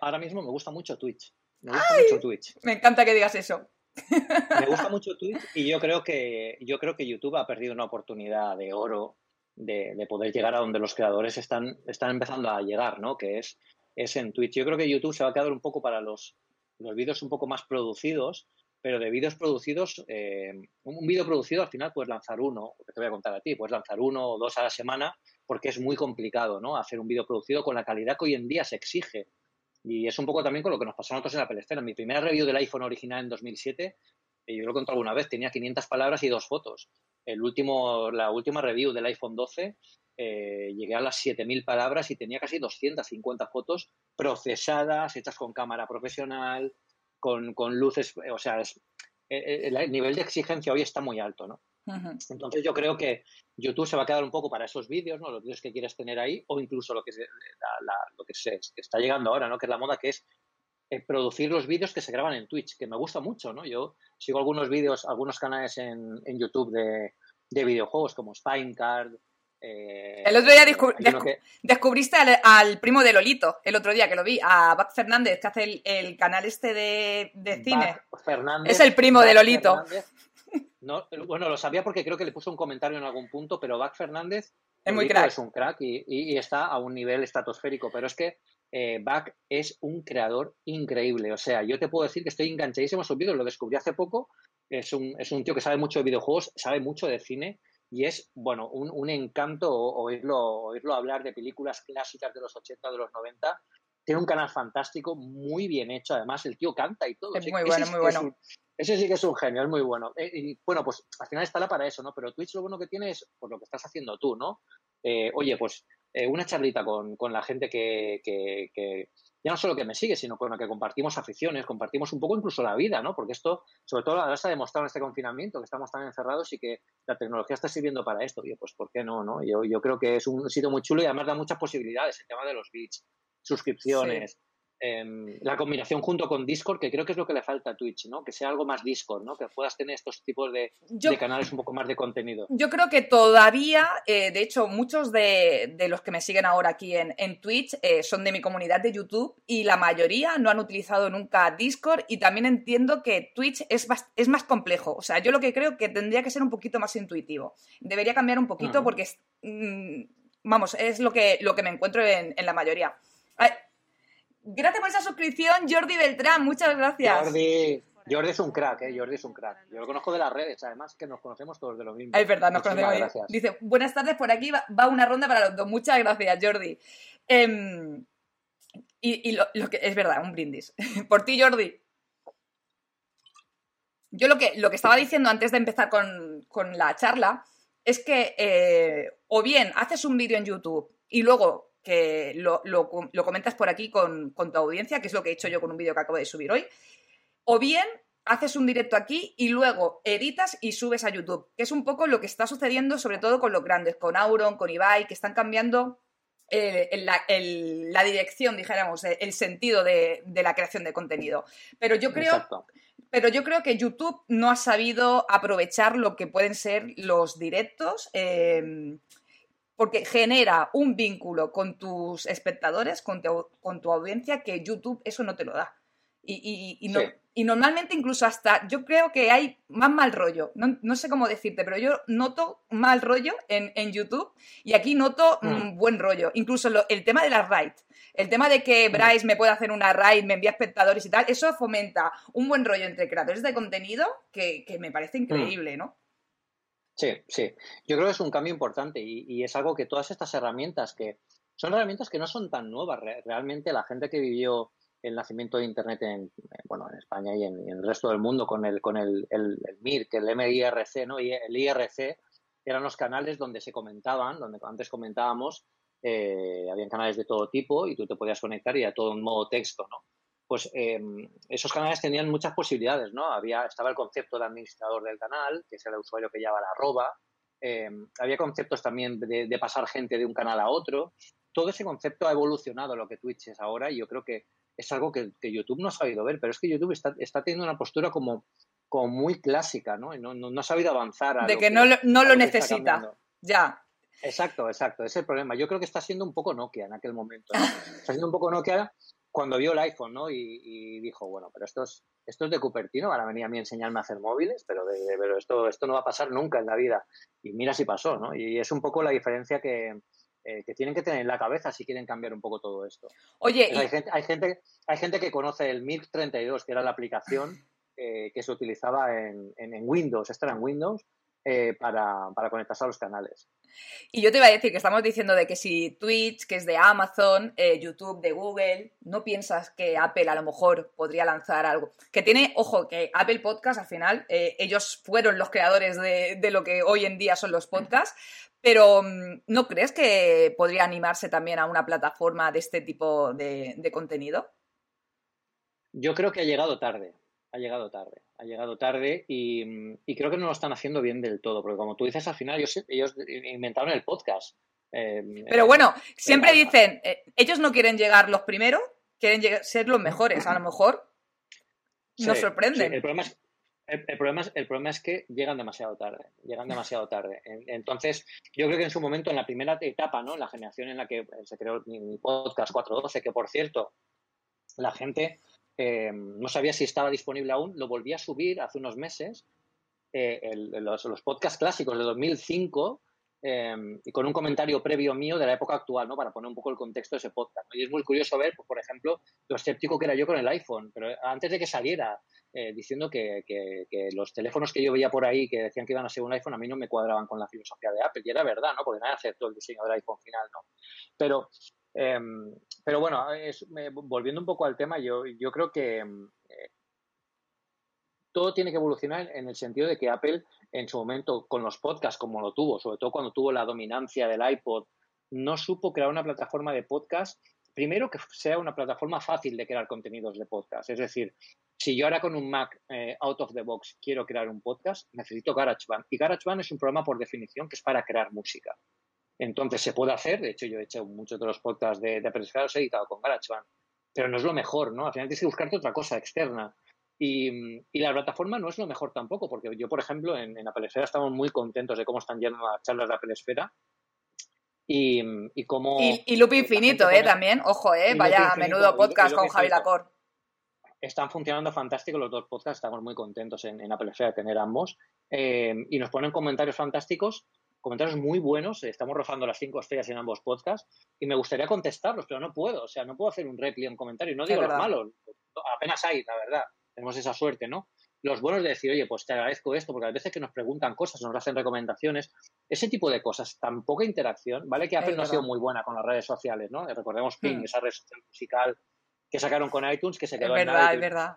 ahora mismo me gusta mucho Twitch. Me gusta mucho Twitch. Me encanta que digas eso. Me [LAUGHS] gusta mucho Twitch y yo creo que, yo creo que YouTube ha perdido una oportunidad de oro de, poder llegar a donde los creadores están, están empezando a llegar, ¿no? Que es, es en Twitch. Yo creo que YouTube se va a quedar un poco para los, los vídeos un poco más producidos, pero de vídeos producidos, eh, un vídeo producido al final puedes lanzar uno, que te voy a contar a ti, puedes lanzar uno o dos a la semana porque es muy complicado, ¿no? Hacer un vídeo producido con la calidad que hoy en día se exige. Y es un poco también con lo que nos pasó a nosotros en la Pelestera. Mi primera review del iPhone original en 2007, y yo lo he contado alguna vez, tenía 500 palabras y dos fotos. El último, la última review del iPhone 12 eh, llegué a las 7.000 palabras y tenía casi 250 fotos procesadas, hechas con cámara profesional, con, con luces, o sea, es, eh, eh, el, nivel de exigencia hoy está muy alto, ¿no? Entonces yo creo que YouTube se va a quedar un poco para esos vídeos, ¿no? Los vídeos que quieres tener ahí o incluso lo que, lo que se está llegando ahora, ¿no? Que es la moda que es producir los vídeos que se graban en Twitch, que me gusta mucho, ¿no? Yo sigo algunos vídeos, algunos canales en, en YouTube de, de videojuegos como Spinecard, eh, el otro día descubriste al, primo de Lolito, el otro día que lo vi, a Bac Fernández, que hace el, canal este de, cine. es el primo de Lolito. bueno, lo sabía porque creo que le puso un comentario en algún punto, pero Bac Fernández es muy crack. Es un crack y, está a un nivel estratosférico, pero es que eh, Bac es un creador increíble. O sea, yo te puedo decir que estoy enganchadísimo a sus vídeos, lo descubrí hace poco. Es un, es un tío que sabe mucho de videojuegos, sabe mucho de cine y es, bueno, un, un encanto oírlo, oírlo hablar de películas clásicas de los 80, de los 90. Tiene un canal fantástico, muy bien hecho, además el tío canta y todo. Es muy bueno, muy bueno. ese sí que es un genio, es muy bueno. Eh, y bueno, pues al final está la para eso, ¿no? Pero Twitch lo bueno que tiene es por lo que estás haciendo tú, ¿no? Eh, oye, pues eh, una charlita con, con la gente que, que, que, ya no solo que me sigue, sino con la que compartimos aficiones, compartimos un poco incluso la vida, ¿no? Porque esto, sobre todo ahora se ha demostrado en este confinamiento, que estamos tan encerrados y que la tecnología está sirviendo para esto. Y pues, ¿por qué no, no? Yo, yo creo que es un sitio muy chulo y además da muchas posibilidades, el tema de los bits, suscripciones, Em, la combinación junto con Discord, que creo que es lo que le falta a Twitch, ¿no? Que sea algo más Discord, ¿no? Que puedas tener estos tipos de, canales un poco más de contenido. Yo creo que todavía, eh, de hecho, muchos de, los que me siguen ahora aquí en, Twitch eh, son de mi comunidad de YouTube y la mayoría no han utilizado nunca Discord y también entiendo que Twitch es, es más complejo. O sea, yo lo que creo que tendría que ser un poquito más intuitivo. Debería cambiar un poquito porque, mm, vamos, es lo que, lo que me encuentro en, en la mayoría. Gracias por esa suscripción, Jordi Beltrán. Muchas gracias. Jordi. Jordi es un crack, ¿eh? Jordi es un crack. Yo lo conozco de las redes, además que nos conocemos todos de lo mismo. Es verdad, nos conocemos. Dice, buenas tardes, por aquí va, una ronda para los dos. Muchas gracias, Jordi. Em, y, lo, que es verdad, un brindis. [LAUGHS] por ti, Jordi. yo lo que, lo que estaba diciendo antes de empezar con, la charla es que eh, o bien haces un vídeo en YouTube y luego que lo, comentas por aquí con, con, tu audiencia, que es lo que he hecho yo con un vídeo que acabo de subir hoy, o bien haces un directo aquí y luego editas y subes a YouTube, que es un poco lo que está sucediendo sobre todo con los grandes, con Auron, con Ibai, que están cambiando eh, la, dirección, dijéramos, el sentido de, la creación de contenido. Pero yo creo... Pero yo creo que YouTube no ha sabido aprovechar lo que pueden ser los directos, em, porque genera un vínculo con tus espectadores, con con tu audiencia, que YouTube eso no te lo da. Y, no, y, normalmente incluso hasta, yo creo que hay más mal rollo, no, sé cómo decirte, pero yo noto mal rollo en, YouTube y aquí noto mm, mm. buen rollo. Incluso el tema de las raids, el tema de que mm. Bryce me puede hacer una raid, me envía espectadores y tal, eso fomenta un buen rollo entre creadores de contenido que, me parece increíble, ¿no? Sí, sí. Yo creo que es un cambio importante y, y, es algo que todas estas herramientas que son herramientas que no son tan nuevas. Realmente la gente que vivió el nacimiento de Internet en, bueno, en España y en, el resto del mundo con el, con el, el, el MIRC, el MIRC, ¿no? Y el IRC eran los canales donde se comentaban, donde antes comentábamos, eh, habían canales de todo tipo y tú te podías conectar y a todo en modo texto, ¿no? Pues em, esos canales tenían muchas posibilidades, ¿no? Había, estaba el concepto de administrador del canal, que es el usuario que lleva la arroba, em, había conceptos también de, de, pasar gente de un canal a otro. Todo ese concepto ha evolucionado lo que Twitch es ahora y yo creo que es algo que, YouTube no ha sabido ver, pero es que YouTube está, teniendo una postura como, como muy clásica, ¿no? No, no, ha sabido avanzar. de que, no, no lo necesita, ya. Exacto, exacto, ese es el problema. Yo creo que está siendo un poco Nokia en aquel momento. [LAUGHS] Está siendo un poco Nokia cuando vio el iPhone, ¿no? Y, dijo, bueno, pero esto es, esto es de Cupertino, ahora venía a mí a enseñarme a hacer móviles, pero, pero esto, esto no va a pasar nunca en la vida. Y mira si pasó, ¿no? Y es un poco la diferencia que, eh, que tienen que tener en la cabeza si quieren cambiar un poco todo esto. Oye, hay, gente, hay, gente, hay gente que conoce el MIRC 32, que era la aplicación eh, que se utilizaba en, en, Windows, esta era en Windows, eh, para, para, conectarse a los canales. Y yo te iba a decir que estamos diciendo de que si Twitch, que es de Amazon, YouTube de Google, no piensas que Apple a lo mejor podría lanzar algo. Que tiene, ojo, que Apple Podcast al final, ellos fueron los creadores de, de, lo que hoy en día son los podcasts, pero mm, ¿no crees que podría animarse también a una plataforma de este tipo de, contenido? Yo creo que ha llegado tarde, ha llegado tarde, ha llegado tarde y, creo que no lo están haciendo bien del todo, porque como tú dices, al final ellos, inventaron el podcast. Em, pero bueno, siempre dicen, eh, ellos no quieren llegar los primeros, quieren ser los mejores, a lo mejor nos sorprenden. el problema es el, problema es, el problema es que llegan demasiado tarde, llegan demasiado tarde. Entonces, yo creo que en su momento, en la primera etapa, ¿no? la generación en la que se creó mi podcast 412, que por cierto, la gente eh, no sabía si estaba disponible aún, lo volví a subir hace unos meses, eh, los, los, podcasts clásicos de 2005, Em, y con un comentario previo mío de la época actual, ¿no? Para poner un poco el contexto de ese podcast. Y es muy curioso ver, pues, por ejemplo, lo escéptico que era yo con el iPhone, pero antes de que saliera, eh, diciendo que, los teléfonos que yo veía por ahí que decían que iban a ser un iPhone, a mí no me cuadraban con la filosofía de Apple, y era verdad, ¿no? Porque nadie aceptó el diseño del iPhone final, ¿no? Pero, pero bueno, volviendo un poco al tema, yo, yo creo que em, eh, todo tiene que evolucionar en el sentido de que Apple en su momento con los podcasts como lo tuvo, sobre todo cuando tuvo la dominancia del iPod, no supo crear una plataforma de podcast, primero que sea una plataforma fácil de crear contenidos de podcast. Es decir, si yo ahora con un Mac eh, out of the box quiero crear un podcast, necesito GarageBand. Y GarageBand es un programa por definición que es para crear música. Entonces se puede hacer, de hecho yo he hecho muchos de los podcasts de, de los he editado con GarageBand, pero no es lo mejor, ¿no? Al final tienes que buscarte otra cosa externa. Y, la plataforma no es lo mejor tampoco, porque yo, por ejemplo, en, en Apple Esfera estamos muy contentos de cómo están yendo las charlas de Apple Esfera. Y, y cómo. Y, Loop Infinito, ¿eh? También, ojo, ¿eh? Vaya, menudo podcast con Javi Lacor. Están funcionando fantástico los dos podcasts, estamos muy contentos en, Apple Esfera de tener ambos. Eh, y nos ponen comentarios fantásticos, comentarios muy buenos. Estamos rozando las cinco estrellas en ambos podcasts y me gustaría contestarlos, pero no puedo. O sea, no puedo hacer un repli en comentario. No digo los malos, apenas hay, la verdad tenemos esa suerte, ¿no? Los buenos de decir, oye, pues te agradezco esto, porque a veces que nos preguntan cosas, nos hacen recomendaciones, ese tipo de cosas, tan poca interacción, ¿vale? Que Apple no ha sido muy buena con las redes sociales, ¿no? Recordemos Ping, hmm. esa red social musical que sacaron con iTunes, que se quedó es verdad, Es verdad,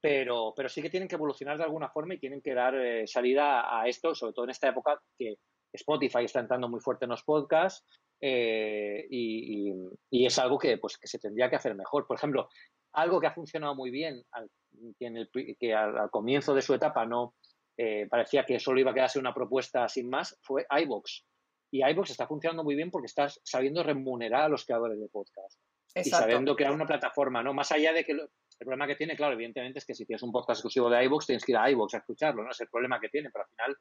pero, pero sí que tienen que evolucionar de alguna forma y tienen que dar eh, salida a esto, sobre todo en esta época que Spotify está entrando muy fuerte en los podcasts eh, y, es algo que, pues, que se tendría que hacer mejor. Por ejemplo, algo que ha funcionado muy bien, al, que, al, comienzo de su etapa no eh, parecía que solo iba a quedarse una propuesta sin más, fue iVox. Y iVox está funcionando muy bien porque estás sabiendo remunerar a los creadores de podcast. Y sabiendo crear una plataforma, ¿no? Más allá de que el problema que tiene, claro, evidentemente es que si tienes un podcast exclusivo de iVoox, tienes que ir a iVoox a escucharlo, ¿no? Es el problema que tiene, pero al final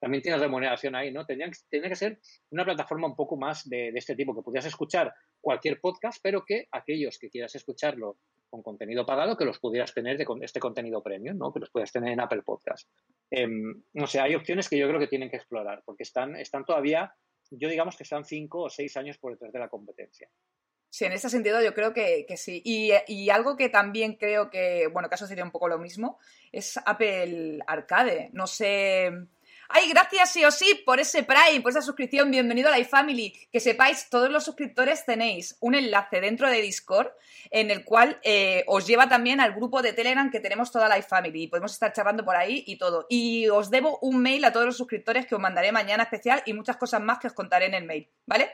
también tienes remuneración ahí, ¿no? Tendría, que ser una plataforma un poco más de, este tipo, que pudieras escuchar cualquier podcast, pero que aquellos que quieras escucharlo con contenido pagado, que los pudieras tener de este contenido premium, ¿no? Que los puedas tener en Apple Podcast. Em, no sé, hay opciones que yo creo que tienen que explorar, porque están, están todavía, yo digamos que están cinco o seis años por detrás de la competencia. Sí, en ese sentido yo creo que, sí. Y, algo que también creo que, bueno, que sería un poco lo mismo, es Apple Arcade. No sé. Ay, gracias sí o sí por ese Prime, por esa suscripción. Bienvenido a la iFamily. Que sepáis, todos los suscriptores tenéis un enlace dentro de Discord en el cual eh, os lleva también al grupo de Telegram que tenemos toda la iFamily. Podemos estar charlando por ahí y todo. Y os debo un mail a todos los suscriptores que os mandaré mañana especial y muchas cosas más que os contaré en el mail, ¿vale?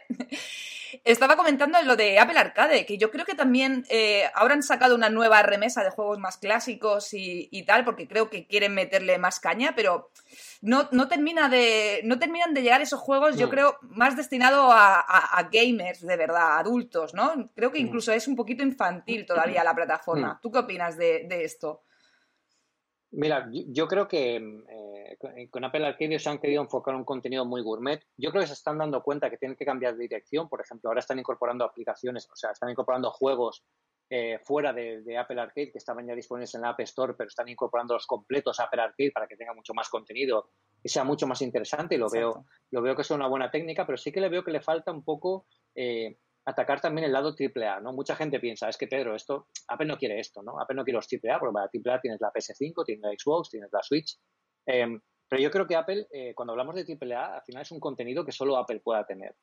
Estaba comentando lo de Apple Arcade, que yo creo que también eh, ahora han sacado una nueva remesa de juegos más clásicos y, tal, porque creo que quieren meterle más caña, pero no, no, termina de, no terminan de llegar esos juegos, yo creo, más destinados a, gamers, de verdad, adultos, ¿no? Creo que incluso es un poquito infantil todavía la plataforma. ¿Tú qué opinas de, esto? Mira, yo, creo que eh, con Apple Arcade se han querido enfocar un contenido muy gourmet. Yo creo que se están dando cuenta que tienen que cambiar de dirección. Por ejemplo, ahora están incorporando aplicaciones, o sea, están incorporando juegos eh, fuera de, Apple Arcade que estaban ya disponibles en la App Store, pero están incorporando los completos a Apple Arcade para que tenga mucho más contenido y sea mucho más interesante. Y lo veo, lo veo que es una buena técnica, pero sí que le veo que le falta un poco eh, atacar también el lado AAA, ¿no? Mucha gente piensa, es que Pedro, esto, Apple no quiere esto, ¿no? Apple no quiere los AAA, porque para AAA tienes la PS5, tienes la Xbox, tienes la Switch. Em, pero yo creo que Apple, eh, cuando hablamos de AAA, al final es un contenido que solo Apple pueda tener.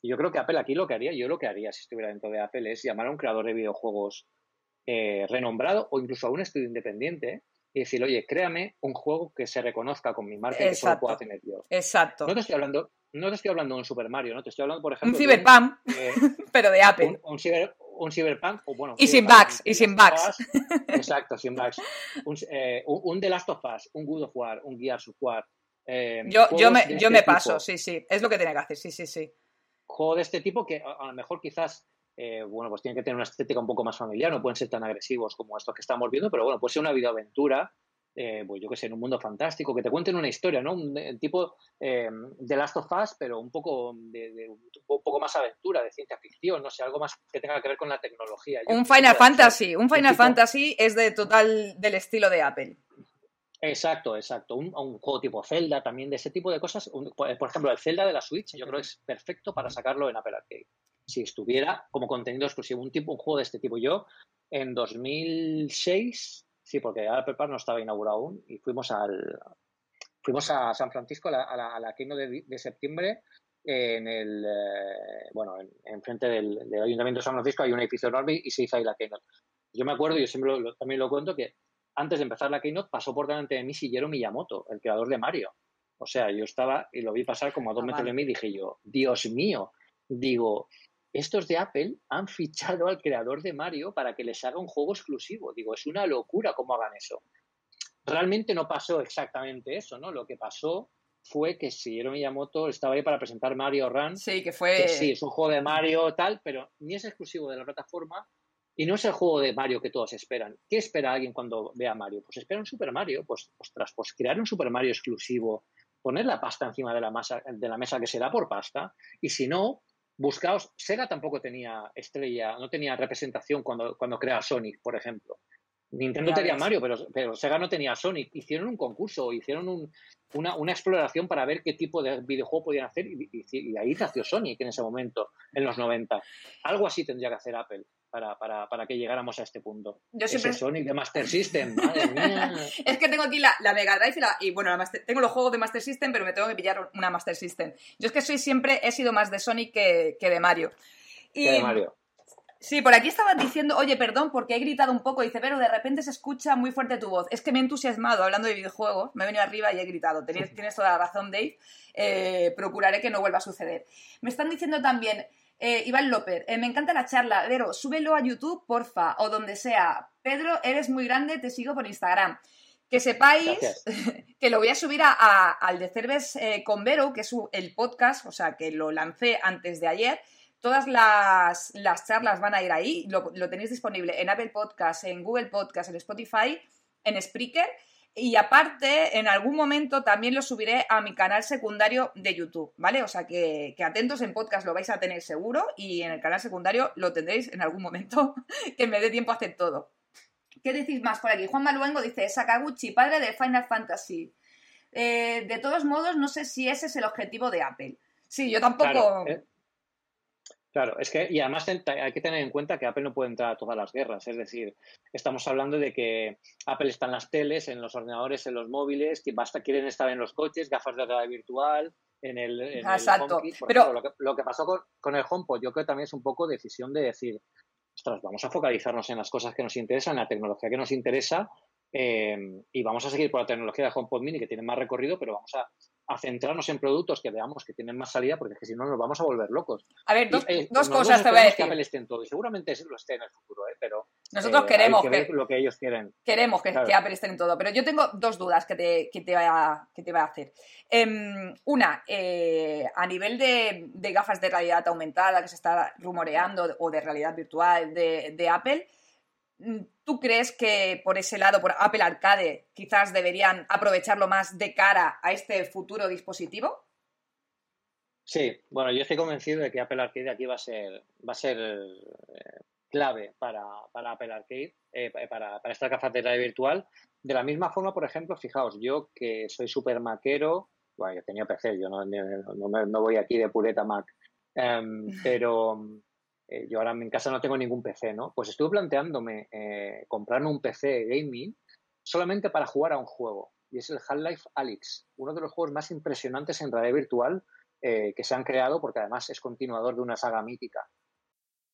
Y yo creo que Apple aquí lo que haría, yo lo que haría si estuviera dentro de Apple es llamar a un creador de videojuegos eh, renombrado o incluso a un estudio independiente y decir, oye, créame un juego que se reconozca con mi marca y que solo pueda tener yo. Exacto. No te estoy hablando, no te estoy hablando de un Super Mario, ¿no? Te estoy hablando, por ejemplo. Un Cyberpunk, eh, [LAUGHS] pero de Apple. Un, cyber, un Cyberpunk, o bueno. Y sin bugs, y sin bugs. Exacto, sin bugs. Eh, un, un, The Last of Us, un Good of War, un Gears of War. Eh, yo, yo me, yo este me paso, sí, sí. Es lo que tiene que hacer, sí, sí, sí. Juego de este tipo que a, lo mejor quizás bueno, pues tienen que tener una estética un poco más familiar, no pueden ser tan agresivos como estos que estamos viendo, pero bueno, puede ser una videoaventura eh, pues yo que sé, en un mundo fantástico, que te cuenten una historia, ¿no? Un, tipo eh, de Last of Us, pero un poco, de, un poco más aventura, de ciencia ficción, no sé, algo más que tenga que ver con la tecnología. un Final Fantasy, un Final Fantasy es de total del estilo de Apple. Exacto, exacto. Un, juego tipo Zelda, también de ese tipo de cosas. por ejemplo, el Zelda de la Switch, yo creo que es perfecto para sacarlo en Apple Arcade. Si estuviera como contenido exclusivo, un tipo, un juego de este tipo. Yo, en 2006, Sí, porque Apple Park no estaba inaugurado aún y fuimos al fuimos a San Francisco a la, a la, de, septiembre en el eh, bueno en, frente del, Ayuntamiento de San Francisco hay un edificio enorme y se hizo ahí la Keynote. Yo me acuerdo, yo siempre también lo cuento, que antes de empezar la Keynote pasó por delante de mí Shigeru Miyamoto, el creador de Mario. O sea, yo estaba y lo vi pasar como a dos ah, metros de mí y dije yo, Dios mío, digo, estos de Apple han fichado al creador de Mario para que les haga un juego exclusivo. Digo, es una locura cómo hagan eso. Realmente no pasó exactamente eso, ¿no? Lo que pasó fue que Shigeru Miyamoto estaba ahí para presentar Mario Run. Sí, que fue. sí, es un juego de Mario tal, pero ni es exclusivo de la plataforma y no es el juego de Mario que todos esperan. ¿Qué espera alguien cuando ve a Mario? Pues espera un Super Mario. Pues, ostras, pues crear un Super Mario exclusivo, poner la pasta encima de la, masa, de la mesa que se da por pasta, y si no, buscaos, Sega tampoco tenía estrella, no tenía representación cuando, cuando crea Sonic, por ejemplo. Nintendo tenía Mario, pero, pero, Sega no tenía Sonic. Hicieron un concurso, hicieron una, una, exploración para ver qué tipo de videojuego podían hacer y, y, ahí nació Sonic en ese momento, en los 90. Algo así tendría que hacer Apple para, para, para que llegáramos a este punto. Yo siempre... Sonic de Master System, [LAUGHS] madre mía. es que tengo aquí la, la Mega Drive y, la, y bueno, tengo los juegos de Master System, pero me tengo que pillar una Master System. Yo es que soy siempre, he sido más de Sonic que, que de Mario. Y, de Mario Sí, por aquí estabas diciendo, oye, perdón, porque he gritado un poco. Dice, pero de repente se escucha muy fuerte tu voz. Es que me he entusiasmado hablando de videojuegos, me he venido arriba y he gritado. Tienes, tienes toda la razón, Dave. Eh, procuraré que no vuelva a suceder. Me están diciendo también, eh, Iván López, eh, me encanta la charla. Vero, súbelo a YouTube, porfa, o donde sea. Pedro, eres muy grande, te sigo por Instagram. Que sepáis [LAUGHS] que lo voy a subir al de Cerves con Vero, que es el podcast, o sea, que lo lancé antes de ayer Todas las, charlas van a ir ahí, lo, tenéis disponible en Apple Podcast, en Google Podcast, en Spotify, en Spreaker. Y aparte, en algún momento también lo subiré a mi canal secundario de YouTube, ¿vale? O sea que, atentos en podcast lo vais a tener seguro y en el canal secundario lo tendréis en algún momento [LAUGHS] que me dé tiempo a hacer todo. ¿Qué decís más por aquí? Juan Maluengo dice, Sakaguchi, padre de Final Fantasy. Eh, de todos modos, no sé si ese es el objetivo de Apple. Sí, yo tampoco... Eh, Claro, es que, y además hay que tener en cuenta que Apple no puede entrar a todas las guerras. Es decir, estamos hablando de que Apple está en las teles, en los ordenadores, en los móviles, que basta quieren estar en los coches, gafas de realidad virtual, en el. Exacto. Pero... lo, que, pasó con, el HomePod, yo creo que también es un poco decisión de decir, ostras, vamos a focalizarnos en las cosas que nos interesan, en la tecnología que nos interesa, eh, y vamos a seguir por la tecnología de HomePod Mini, que tiene más recorrido, pero vamos a a centrarnos en productos que veamos que tienen más salida, porque es que si no nos vamos a volver locos. A ver, dos, eh, cosas te voy a decir. que Apple esté en todo, y seguramente lo esté en el futuro, ¿eh? pero nosotros eh, queremos que, lo que ellos quieren. Queremos que, Apple esté en todo, pero yo tengo dos dudas que te, que te, voy, a, que te voy a hacer. Em, una, eh, a nivel de, gafas de realidad aumentada que se está rumoreando, o de realidad virtual de, de Apple, ¿Tú crees que por ese lado, por Apple Arcade, quizás deberían aprovecharlo más de cara a este futuro dispositivo? Sí, bueno, yo estoy convencido de que Apple Arcade aquí va a ser, va a ser eh, clave para, Apple Arcade, eh, para, para esta realidad virtual. De la misma forma, por ejemplo, fijaos, yo que soy súper maquero, bueno, yo tenía PC, yo no, no, voy aquí de pureta Mac, em, [LAUGHS] pero eh, yo ahora en casa no tengo ningún PC, ¿no? Pues estuve planteándome eh, comprarme un PC gaming solamente para jugar a un juego. Y es el Half-Life Alyx, uno de los juegos más impresionantes en realidad virtual eh, que se han creado, porque además es continuador de una saga mítica.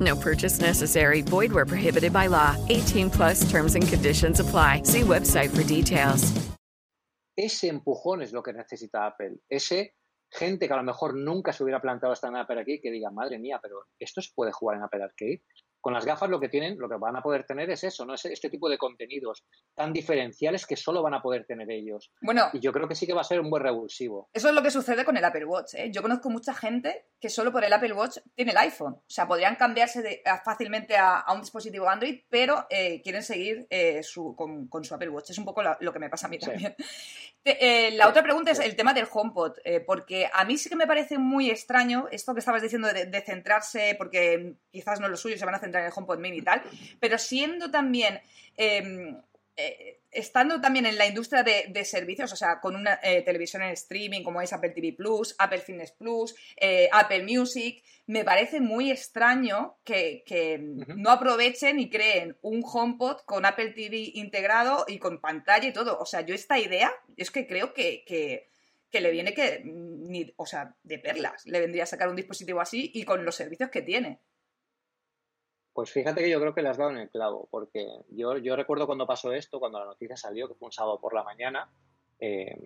No purchase necessary. Void where prohibited by law. 18 plus terms and conditions apply. See website for details. Ese empujón es lo que necesita Apple. Ese gente que a lo mejor nunca se hubiera plantado estar en Apple aquí que diga, madre mía, pero esto se puede jugar en Apple Arcade con las gafas lo que tienen, lo que van a poder tener es eso, ¿no? Es este tipo de contenidos tan diferenciales que solo van a poder tener ellos. Bueno. Y yo creo que sí que va a ser un buen revulsivo. Eso es lo que sucede con el Apple Watch, ¿eh? Yo conozco mucha gente que solo por el Apple Watch tiene el iPhone. O sea, podrían cambiarse fácilmente a, un dispositivo Android, pero eh, quieren seguir eh, con, su Apple Watch. Es un poco lo que me pasa a mí también. [LAUGHS] Eh, la otra pregunta es el tema del HomePod, porque a mí sí que me parece muy extraño esto que estabas diciendo de, de centrarse, porque quizás no es lo suyo, se van a centrar en el HomePod Mini y tal, pero siendo también em, eh, estando también en la industria de, servicios, o sea, con una eh, televisión en streaming como es Apple TV Plus, Apple Fitness Plus, eh, Apple Music, me parece muy extraño que, no aprovechen y creen un HomePod con Apple TV integrado y con pantalla y todo. O sea, yo esta idea es que creo que, que le viene que, ni, o sea, de perlas, le vendría a sacar un dispositivo así y con los servicios que tiene. Pues fíjate que yo creo que le has dado en el clavo, porque yo, yo recuerdo cuando pasó esto, cuando la noticia salió, que fue un sábado por la mañana, eh,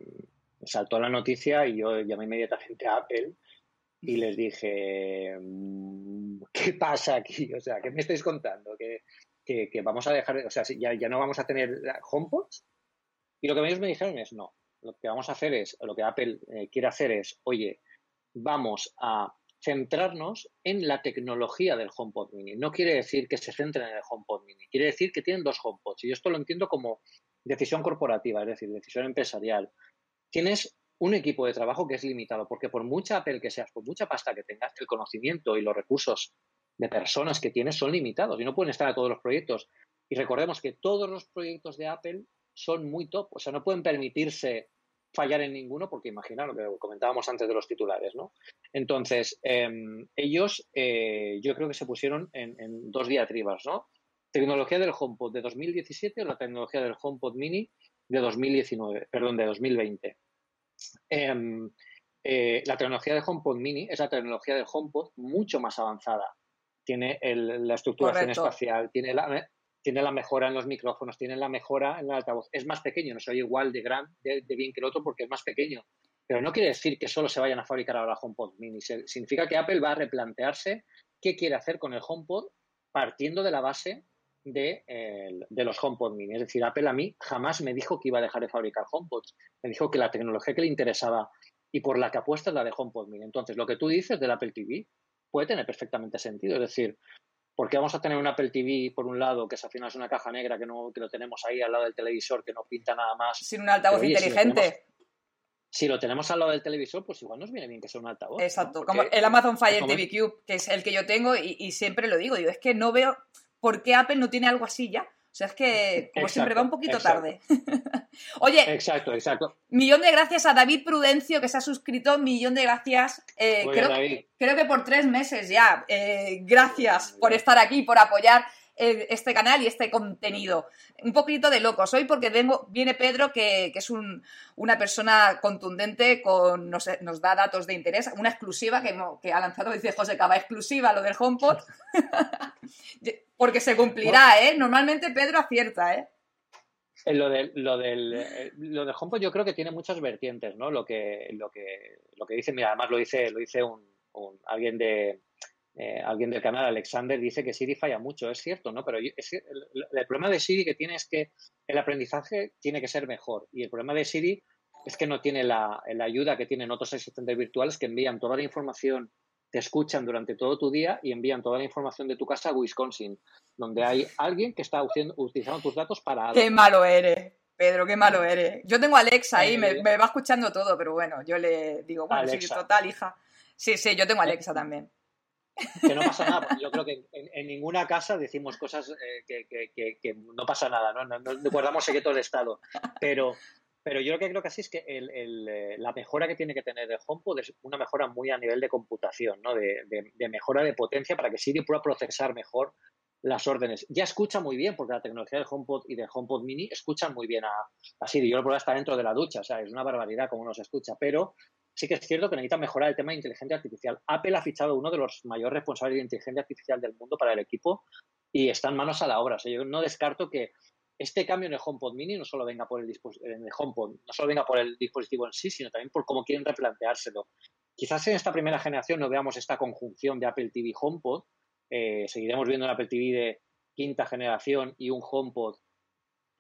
saltó la noticia y yo llamé inmediatamente a Apple y les [LAUGHS] dije, mm, ¿qué pasa aquí? O sea, ¿qué me estáis contando? ¿Que, que, vamos a dejar, o sea, ya, ya no vamos a tener HomePods? Y lo que ellos me dijeron es, no, lo que vamos a hacer es, lo que Apple eh, quiere hacer es, oye, vamos a centrarnos en la tecnología del HomePod Mini. No quiere decir que se centren en el HomePod Mini, quiere decir que tienen dos HomePods. Y yo esto lo entiendo como decisión corporativa, es decir, decisión empresarial. Tienes un equipo de trabajo que es limitado, porque por mucha Apple que seas, por mucha pasta que tengas, el conocimiento y los recursos de personas que tienes son limitados y no pueden estar a todos los proyectos. Y recordemos que todos los proyectos de Apple son muy top, o sea, no pueden permitirse fallar en ninguno, porque imagina lo que comentábamos antes de los titulares, ¿no? Entonces, em, ellos eh, yo creo que se pusieron en, dos diatribas, ¿no? Tecnología del HomePod de 2017 o la tecnología del HomePod Mini de 2019, perdón, de 2020. Em, eh, la tecnología del HomePod Mini es la tecnología del HomePod mucho más avanzada. Tiene la estructuración espacial, tiene la, tiene la mejora en los micrófonos, tiene la mejora en el altavoz. Es más pequeño, no soy igual de, gran, de, bien que el otro porque es más pequeño. Pero no quiere decir que solo se vayan a fabricar ahora HomePod mini. Significa que Apple va a replantearse qué quiere hacer con el HomePod partiendo de la base de, de, los HomePod mini. Es decir, Apple a mí jamás me dijo que iba a dejar de fabricar HomePods. Me dijo que la tecnología que le interesaba y por la que apuesta es la de HomePod mini. Entonces, lo que tú dices del Apple TV puede tener perfectamente sentido. Es decir, porque vamos a tener un Apple TV por un lado, que es al final es una caja negra que no que lo tenemos ahí al lado del televisor, que no pinta nada más. Sin un altavoz inteligente. Si lo, tenemos, al lado del televisor, pues igual nos viene bien que sea un altavoz. Exacto, como el Amazon Fire TV Cube, que es el que yo tengo, y, y, siempre lo digo, digo, es que no veo por qué Apple no tiene algo así ya. O sea, es que, como siempre, va un poquito tarde. [LAUGHS] Oye, exacto, exacto. Millón de gracias a David Prudencio, que se ha suscrito. Millón de gracias. Eh, creo, creo, que por tres meses ya. Eh, gracias por estar aquí, por apoyar este canal y este contenido. Un poquito de locos hoy porque vengo, viene Pedro, que, es una persona contundente, con, nos, nos, da datos de interés, una exclusiva que, que ha lanzado, dice José Cava, exclusiva lo del HomePod, [LAUGHS] porque se cumplirá, ¿eh? Normalmente Pedro acierta, ¿eh? eh lo, del, lo, del, eh, lo del HomePod yo creo que tiene muchas vertientes, ¿no? Lo que, lo que, lo que dice, mira, además lo dice, lo dice un alguien de, eh, alguien del canal, Alexander, dice que Siri falla mucho. Es cierto, ¿no? Pero el, problema de Siri que tiene es que el aprendizaje tiene que ser mejor. Y el problema de Siri es que no tiene la, ayuda que tienen otros asistentes virtuales que envían toda la información, te escuchan durante todo tu día y envían toda la información de tu casa a Wisconsin, donde hay alguien que está utilizando tus datos para Qué malo eres. Pedro, qué malo eres. Yo tengo a Alexa ahí, me, me, va escuchando todo, pero bueno, yo le digo, bueno, sí, total, hija. Sí, sí, yo tengo a Alexa también que no pasa nada, porque yo creo que en, ninguna casa decimos cosas eh, que, no pasa nada, ¿no? No, no guardamos secreto del Estado. Pero, pero yo lo que creo que así es que eh, la mejora que tiene que tener el HomePod es una mejora muy a nivel de computación, ¿no? De, mejora de potencia para que Siri pueda procesar mejor las órdenes. Ya escucha muy bien, porque la tecnología del HomePod y del HomePod Mini escuchan muy bien a, a Siri. Yo lo puedo estar dentro de la ducha, o sea, es una barbaridad como nos escucha, pero sí que es cierto que necesita mejorar el tema de inteligencia artificial. Apple ha fichado uno de los mayores responsables de inteligencia artificial del mundo para el equipo y están manos a la obra. yo no descarto que este cambio en el HomePod Mini no solo venga por el, en el HomePod, no solo venga por el dispositivo en sí, sino también por cómo quieren replanteárselo. Quizás en esta primera generación no veamos esta conjunción de Apple TV HomePod. Eh, seguiremos viendo un Apple TV de quinta generación y un HomePod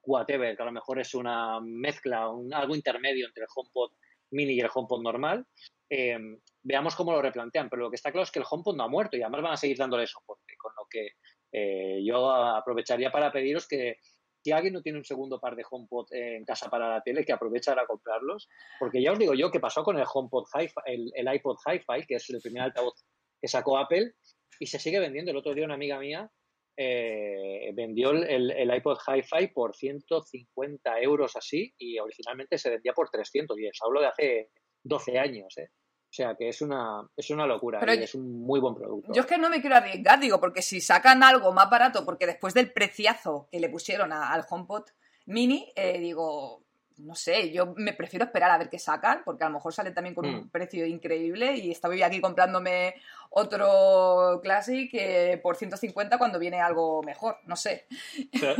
whatever, que a lo mejor es una mezcla, un, algo intermedio entre el HomePod Mini y el HomePod normal, eh, veamos cómo lo replantean. Pero lo que está claro es que el HomePod no ha muerto y además van a seguir dándole soporte. Con lo que eh, yo aprovecharía para pediros que si alguien no tiene un segundo par de HomePod en casa para la tele, que aproveche a comprarlos. Porque ya os digo yo que pasó con el HomePod Hi-Fi, el, iPod Hi-Fi, que es el primer altavoz que sacó Apple, y se sigue vendiendo. El otro día una amiga mía eh, vendió el, el, iPod Hi-Fi por 150 euros así y originalmente se vendía por 300 y hablo de hace 12 años. ¿eh? O sea que es una, es una locura y es un muy buen producto. Yo es que no me quiero arriesgar, digo, porque si sacan algo más barato, porque después del preciazo que le pusieron al HomePod Mini, eh, digo, no sé, yo me prefiero esperar a ver qué sacan, porque a lo mejor sale también con un mm. precio increíble y estaba aquí comprándome otro Classic eh, por 150 cuando viene algo mejor, no sé.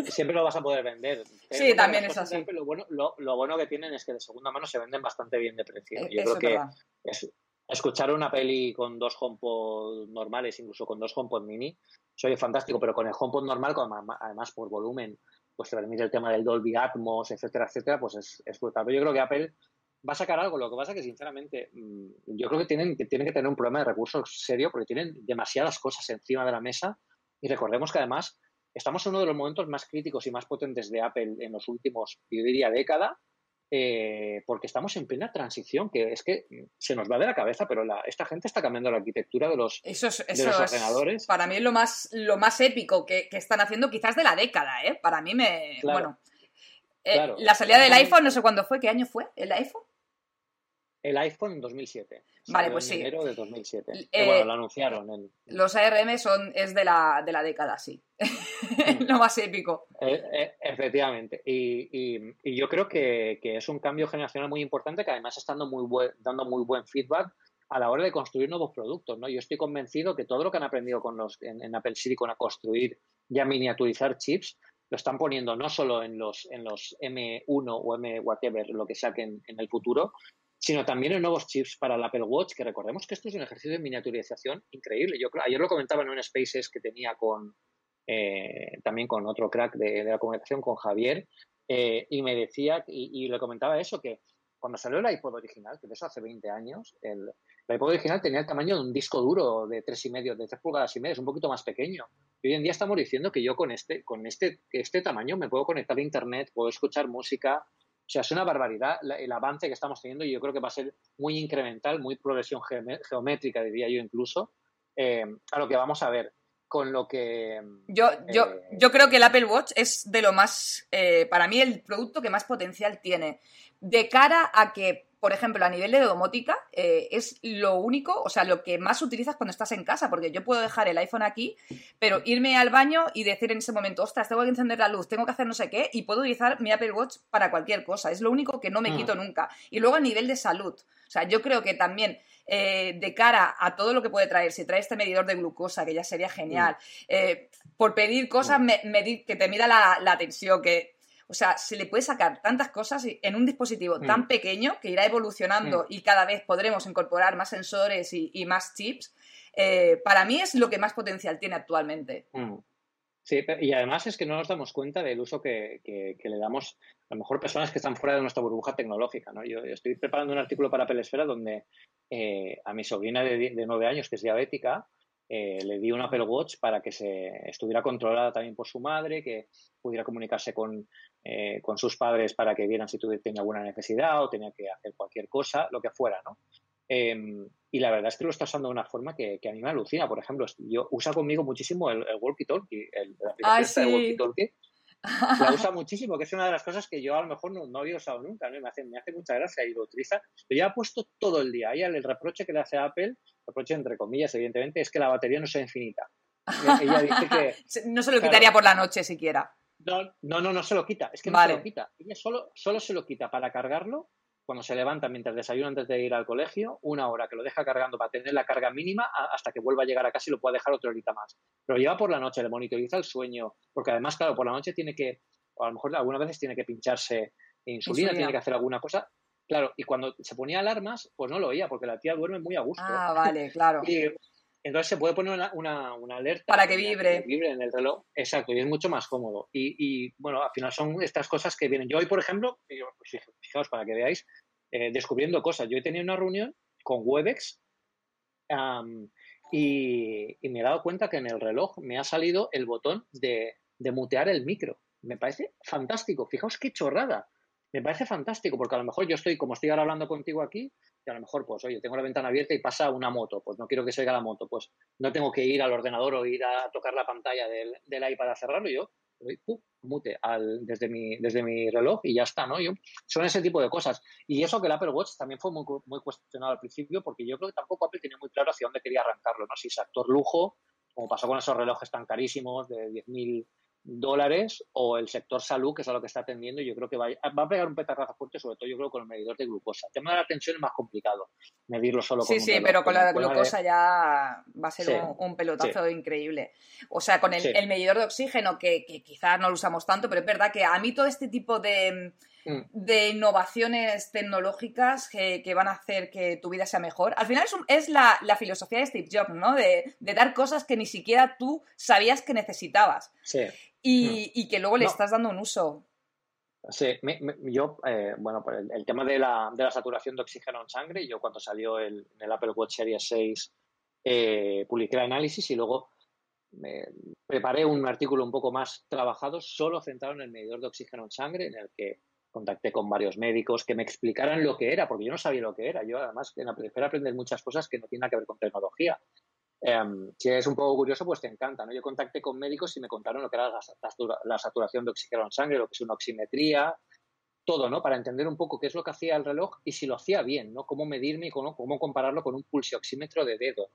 siempre lo vas a poder vender. [LAUGHS] sí, también es así. Lo bueno, lo, bueno, que tienen es que de segunda mano se venden bastante bien de precio. Eh, yo creo que escuchar una peli con dos HomePod normales, incluso con dos HomePod mini, soy fantástico, pero con el HomePod normal, además por volumen pues te permite el tema del Dolby Atmos, etcétera, etcétera, pues es, es brutal. Pero yo creo que Apple va a sacar algo. Lo que pasa es que, sinceramente, mm, yo creo que tienen, que tienen que tener un problema de recursos serio porque tienen demasiadas cosas encima de la mesa. Y recordemos que además estamos en uno de los momentos más críticos y más potentes de Apple en los últimos, yo diría, década, eh, porque estamos en plena transición, que es que se nos va de la cabeza, pero esta gente está cambiando la arquitectura de los, ordenadores. para mí es lo más, lo más épico que, están haciendo quizás de la década, ¿eh? Para mí me... bueno, eh, la salida del iPhone, no sé cuándo fue, ¿qué año fue el iPhone? El iPhone en 2007. Vale, pues en sí. enero de 2007. Eh, bueno, lo anunciaron. En... Los ARM son, es de la, de la década, sí. [LAUGHS] [LAUGHS] Lo más épico. Eh, eh, efectivamente. Y, y, yo creo que, que, es un cambio generacional muy importante que además está dando muy, buen, dando muy buen feedback a la hora de construir nuevos productos. ¿no? Yo estoy convencido que todo lo que han aprendido con los, en, en Apple Silicon a construir y a miniaturizar chips lo están poniendo no solo en los, en los M1 o M whatever, lo que saquen en el futuro, sino también en nuevos chips para el Apple Watch, que recordemos que esto es un ejercicio de miniaturización increíble. Yo ayer lo comentaba en un Spaces que tenía con eh, también con otro crack de, la comunicación, con Javier, eh, y me decía, y, le comentaba eso, que cuando salió el iPod original, que de eso hace 20 años, el, iPod original tenía el tamaño de un disco duro de 3,5, de 3 pulgadas y media, es un poquito más pequeño. Y hoy en día estamos diciendo que yo con este, con este, este tamaño me puedo conectar a internet, puedo escuchar música, o sea, es una barbaridad el avance que estamos teniendo y yo creo que va a ser muy incremental, muy progresión geométrica, diría yo incluso, eh, a lo que vamos a ver. Con lo que. Yo, yo, eh, yo creo que el Apple Watch es de lo más. Eh, para mí, el producto que más potencial tiene. De cara a que por ejemplo, a nivel de domótica, eh, es lo único, o sea, lo que más utilizas cuando estás en casa, porque yo puedo dejar el iPhone aquí, pero irme al baño y decir en ese momento, ostras, tengo que encender la luz, tengo que hacer no sé qué, y puedo utilizar mi Apple Watch para cualquier cosa. Es lo único que no me mm. quito nunca. Y luego a nivel de salud, o sea, yo creo que también eh, de cara a todo lo que puede traer, si trae este medidor de glucosa, que ya sería genial, mm. eh, por pedir cosas, mm. que te mida la, la tensión, que o sea, se le puede sacar tantas cosas en un dispositivo tan mm. pequeño que irá evolucionando mm. y cada vez podremos incorporar más sensores y, más chips. Eh, para mí es lo que más potencial tiene actualmente. Mm. Sí, y además es que no nos damos cuenta del uso que, le damos a lo mejor personas que están fuera de nuestra burbuja tecnológica. ¿no? Yo estoy preparando un artículo para Pelesfera donde eh, a mi sobrina de, nueve años, que es diabética, eh, le di un Apple Watch para que se estuviera controlada también por su madre, que pudiera comunicarse con, eh, con sus padres para que vieran si tenía alguna necesidad o tenía que hacer cualquier cosa, lo que fuera, ¿no? Em, y la verdad es que lo está usando de una forma que, a mí me alucina. Por ejemplo, yo usa conmigo muchísimo el, Walkie Talkie, el, la aplicación de Walkie Talkie. [LAUGHS] La usa muchísimo, que es una de las cosas que yo a lo mejor no, había usado nunca, ¿no? me, hace, me hace mucha gracia y lo utiliza. Pero ya ha puesto todo el día. Ella, el reproche que le hace a Apple, reproche entre comillas, evidentemente, es que la batería no sea infinita. Ella dice que. [LAUGHS] no se lo quitaría por la noche siquiera. No, no, no, se lo quita. Es que no se lo quita. Ella solo, solo se lo quita para cargarlo cuando se levanta mientras desayuna antes de ir al colegio, una hora que lo deja cargando para tener la carga mínima hasta que vuelva a llegar a casa y lo pueda dejar otra horita más. Pero lleva por la noche, le monitoriza el sueño, porque además, claro, por la noche tiene que, o a lo mejor algunas veces tiene que pincharse insulina, tiene que hacer alguna cosa. Claro, y cuando se ponía alarmas, pues no lo oía, porque la tía duerme muy a gusto. Ah, vale, claro. [LAUGHS] Entonces se puede poner una, alerta. Para que vibre. vibre en el reloj. Exacto, y es mucho más cómodo. Y, bueno, al final son estas cosas que vienen. Yo hoy, por ejemplo, pues fijaos para que veáis, eh, descubriendo cosas. Yo he tenido una reunión con Webex y, me he dado cuenta que en el reloj me ha salido el botón de, de mutear el micro. Me parece fantástico. Fijaos qué chorrada. me parece fantástico, porque a lo mejor yo estoy, como estoy ahora hablando contigo aquí, y a lo mejor, pues, oye, tengo la ventana abierta y pasa una moto, pues no quiero que se oiga la moto, pues no tengo que ir al ordenador o ir a tocar la pantalla del, del iPad a cerrarlo, yo mute al, desde, mi, desde mi reloj y ya está, ¿no? Yo, son ese tipo de cosas. Y eso que el Apple Watch también fue muy, muy cuestionado al principio, porque yo creo que tampoco Apple tenía muy claro hacia dónde quería arrancarlo, ¿no? Si es actor lujo, como pasó con esos relojes tan carísimos de 10.000 dólares o el sector salud, que es a lo que está atendiendo, y yo creo que va, va a pegar un petardazo fuerte, sobre todo yo creo con el medidor de glucosa. El tema de la tensión es más complicado, medirlo solo con Sí, sí, pero con la glucosa ya va a ser un, pelotazo increíble. O sea, con el, medidor de oxígeno, que, quizás no lo usamos tanto, pero es verdad que a mí todo este tipo de, mm. de innovaciones tecnológicas que, van a hacer que tu vida sea mejor. Al final es, es la, filosofía de Steve Jobs, ¿no? De, de, dar cosas que ni siquiera tú sabías que necesitabas. Sí. Mm. y, que luego le estás dando un uso. Sí, yo, eh, bueno, el, tema de la, de la, saturación de oxígeno en sangre, yo cuando salió el, el Apple Watch Series 6 eh, publiqué el análisis y luego me preparé un artículo un poco más trabajado, solo centrado en el medidor de oxígeno en sangre, en el que contacté con varios médicos que me explicaran lo que era, porque yo no sabía lo que era. Yo además en la prefiero aprender muchas cosas que no tienen que ver con tecnología. Em, si es un poco curioso, pues te encanta. ¿no? Yo contacté con médicos y me contaron lo que era la, saturación de oxígeno en sangre, lo que es una oximetría, todo, ¿no? Para entender un poco qué es lo que hacía el reloj y si lo hacía bien, ¿no? Cómo medirme y cómo, compararlo con un pulsioxímetro de dedo.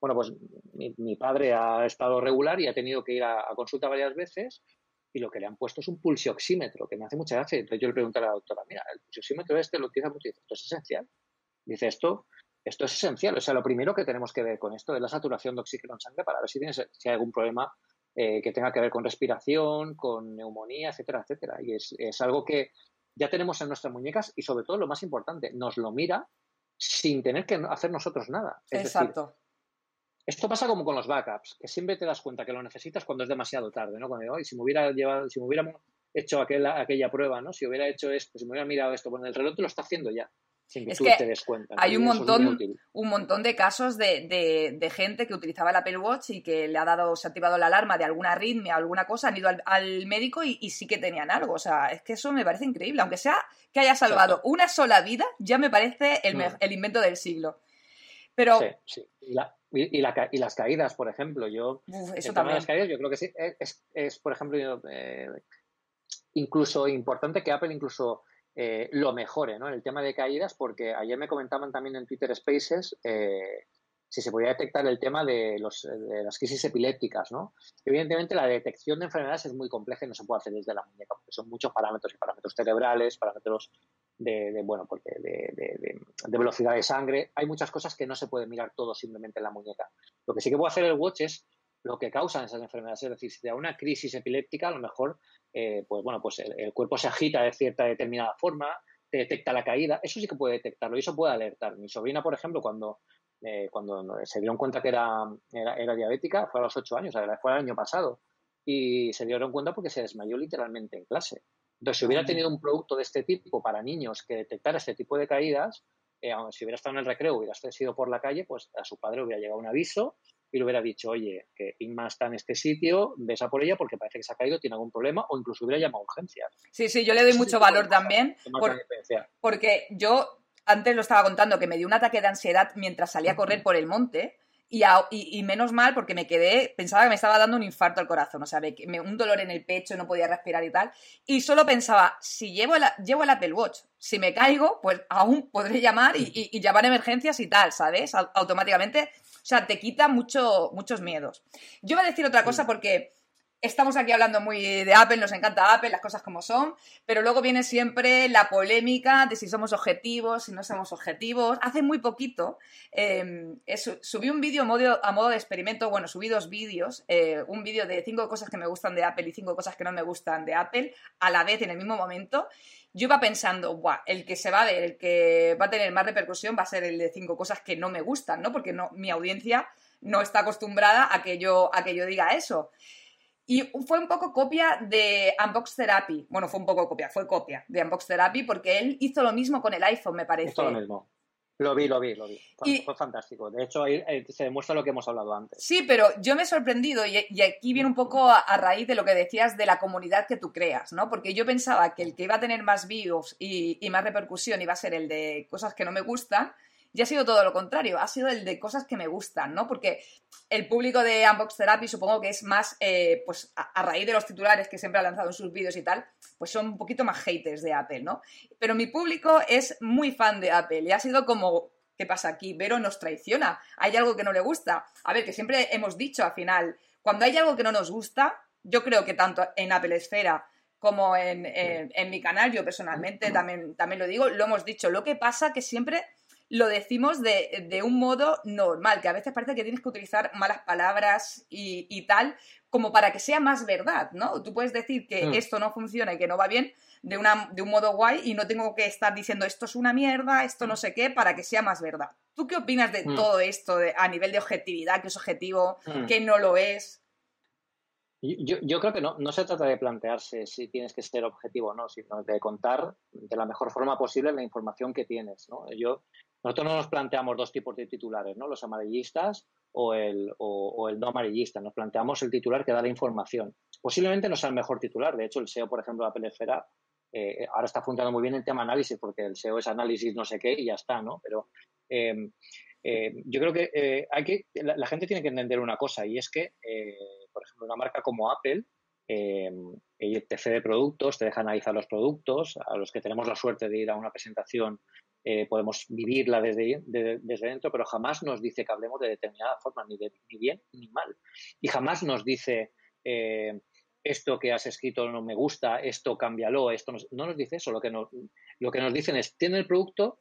Bueno, pues mi, padre ha estado regular y ha tenido que ir a, consulta varias veces y lo que le han puesto es un pulsioxímetro, que me hace mucha gracia. Entonces yo le pregunté a la doctora, mira, el pulsioxímetro este lo utiliza mucho. Dice, esto es esencial. Dice, esto esto es esencial. O sea, lo primero que tenemos que ver con esto es la saturación de oxígeno en sangre para ver si, tienes, si hay algún problema eh, que tenga que ver con respiración, con neumonía, etcétera, etcétera. Y es, es, algo que ya tenemos en nuestras muñecas y sobre todo lo más importante, nos lo mira sin tener que hacer nosotros nada. Exacto. esto pasa como con los backups, que siempre te das cuenta que lo necesitas cuando es demasiado tarde, ¿no? Cuando si me hubiera llevado, si me hubiéramos hecho aquella, aquella prueba, ¿no? Si hubiera hecho esto, si me hubiera mirado esto, bueno, el reloj te lo está haciendo ya es que Hay un montón, un montón de casos de, gente que utilizaba el Apple Watch y que le ha dado, se ha activado la alarma de alguna arritmia, alguna cosa, han ido al, médico y, sí que tenían algo. O sea, es que eso me parece increíble. Aunque sea que haya salvado una sola vida, ya me parece el, mm. invento del siglo. Pero. Sí, sí. Y, las caídas, por ejemplo. Yo. eso también. Las caídas, yo creo que sí. Es, por ejemplo, eh, incluso importante que Apple incluso eh, lo mejore ¿no? en el tema de caídas, porque ayer me comentaban también en Twitter Spaces eh, si se podía detectar el tema de, los, de, las crisis epilépticas. ¿no? Evidentemente, la detección de enfermedades es muy compleja y no se puede hacer desde la muñeca, porque son muchos parámetros, y parámetros cerebrales, parámetros de, bueno, porque de, velocidad de sangre. Hay muchas cosas que no se puede mirar todo simplemente en la muñeca. Lo que sí que puede hacer el watch es lo que causan esas enfermedades. Es decir, si te da una crisis epiléptica, a lo mejor eh, pues bueno, pues el, cuerpo se agita de cierta determinada forma, te detecta la caída, eso sí que puede detectarlo y eso puede alertar. Mi sobrina, por ejemplo, cuando, eh, cuando se dieron cuenta que era, era, diabética, fue a los 8 años, fue el año pasado, y se dieron cuenta porque se desmayó literalmente en clase. Entonces, si hubiera tenido un producto de este tipo para niños que detectara este tipo de caídas, eh, si hubiera estado en el recreo, hubiera sido por la calle, pues a su padre hubiera llegado un aviso y le hubiera dicho, oye, que Inma está en este sitio, besa por ella porque parece que se ha caído, tiene algún problema, o incluso hubiera llamado a urgencias. Sí, sí, yo le doy mucho valor también. porque yo antes lo estaba contando que me dio un ataque de ansiedad mientras salía a correr por el monte. Y, menos mal porque me quedé, pensaba que me estaba dando un infarto al corazón, o sea, un dolor en el pecho, no podía respirar y tal. Y solo pensaba, si llevo, llevo el Apple Watch, si me caigo, pues aún podré llamar y, y llamar emergencias y tal, ¿sabes? Automáticamente sea, te quita mucho, muchos miedos. Yo voy a decir otra cosa porque estamos aquí hablando muy de Apple, nos encanta Apple, las cosas como son, pero luego viene siempre la polémica de si somos objetivos, si no somos objetivos. Hace muy poquito em, subí un vídeo a modo, de experimento, bueno, subí dos vídeos, eh, un vídeo de cinco cosas que me gustan de Apple y cinco cosas que no me gustan de Apple a la vez en el mismo momento, yo iba pensando, Buah, el que se va a ver, el que va a tener más repercusión va a ser el de cinco cosas que no me gustan, ¿no? Porque no, mi audiencia no está acostumbrada a que yo, a que yo diga eso. Y fue un poco copia de Unbox Therapy. Bueno, fue un poco copia, fue copia de Unbox Therapy porque él hizo lo mismo con el iPhone, me parece. Hizo lo mismo. Lo vi, lo vi, lo vi. Fue, fantástico. De hecho, ahí eh, se demuestra lo que hemos hablado antes. Sí, pero yo me he sorprendido y, aquí viene un poco a, raíz de lo que decías de la comunidad que tú creas, ¿no? Porque yo pensaba que el que iba a tener más views y, y más repercusión iba a ser el de cosas que no me gustan y ha sido todo lo contrario, ha sido el de cosas que me gustan, ¿no? Porque el público de Unbox Therapy supongo que es más, eh, pues a, raíz de los titulares que siempre ha lanzado en sus vídeos y tal, pues son un poquito más haters de Apple, ¿no? Pero mi público es muy fan de Apple y ha sido como, ¿qué pasa aquí? Vero nos traiciona, hay algo que no le gusta. A ver, que siempre hemos dicho al final, cuando hay algo que no nos gusta, yo creo que tanto en Apple Esfera como en, en mi canal, yo personalmente también, también lo digo, lo hemos dicho. Lo que pasa que siempre lo decimos de, un modo normal, que a veces parece que tienes que utilizar malas palabras y, tal, como para que sea más verdad, ¿no? Tú puedes decir que mm. esto no funciona y que no va bien de, una, de un modo guay y no tengo que estar diciendo esto es una mierda, esto no sé qué, para que sea más verdad. ¿Tú qué opinas de mm. todo esto a nivel de objetividad, que es objetivo, mm. que no lo es? Yo, yo, creo que no, no se trata de plantearse si tienes que ser objetivo o no, sino de contar de la mejor forma posible la información que tienes. ¿no? Yo nosotros no nos planteamos dos tipos de titulares, ¿no? Los amarillistas o el, o, el no amarillista. Nos planteamos el titular que da la información. Posiblemente no sea el mejor titular. De hecho, el SEO, por ejemplo, de Apple Esfera, eh, ahora está funcionando muy bien el tema análisis, porque el SEO es análisis no sé qué y ya está, ¿no? Pero em, eh, yo creo que eh, hay que la, gente tiene que entender una cosa y es que, por ejemplo, una marca como Apple em, te cede productos, te deja analizar los productos, a los que tenemos la suerte de ir a una presentación eh, podemos vivirla desde, desde dentro, pero jamás nos dice que hablemos de determinada forma, ni, de, ni bien ni mal. Y jamás nos dice, eh, esto que has escrito no me gusta, esto cámbialo, esto no, nos dice eso. Lo que nos, lo que nos dicen es, tiene el producto,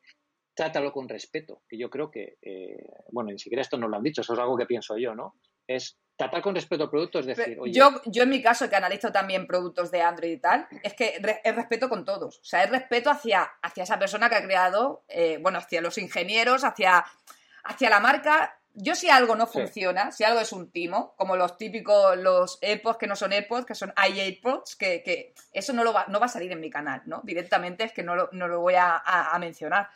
trátalo con respeto, que yo creo que, eh, bueno, ni siquiera esto nos lo han dicho, eso es algo que pienso yo, ¿no? Es tratar con respeto al producto, es decir, yo, yo en mi caso, que analizo también productos de Android y tal, es que es respeto con todos. O sea, es respeto hacia, hacia esa persona que ha creado, eh, bueno, hacia los ingenieros, hacia, hacia la marca. Yo si algo no funciona, si algo es un timo, como los típicos, los AirPods que no son AirPods, que son iAirPods, que, que eso no, lo va, no va a salir en mi canal, ¿no? Directamente es que no lo, no lo voy a, mencionar.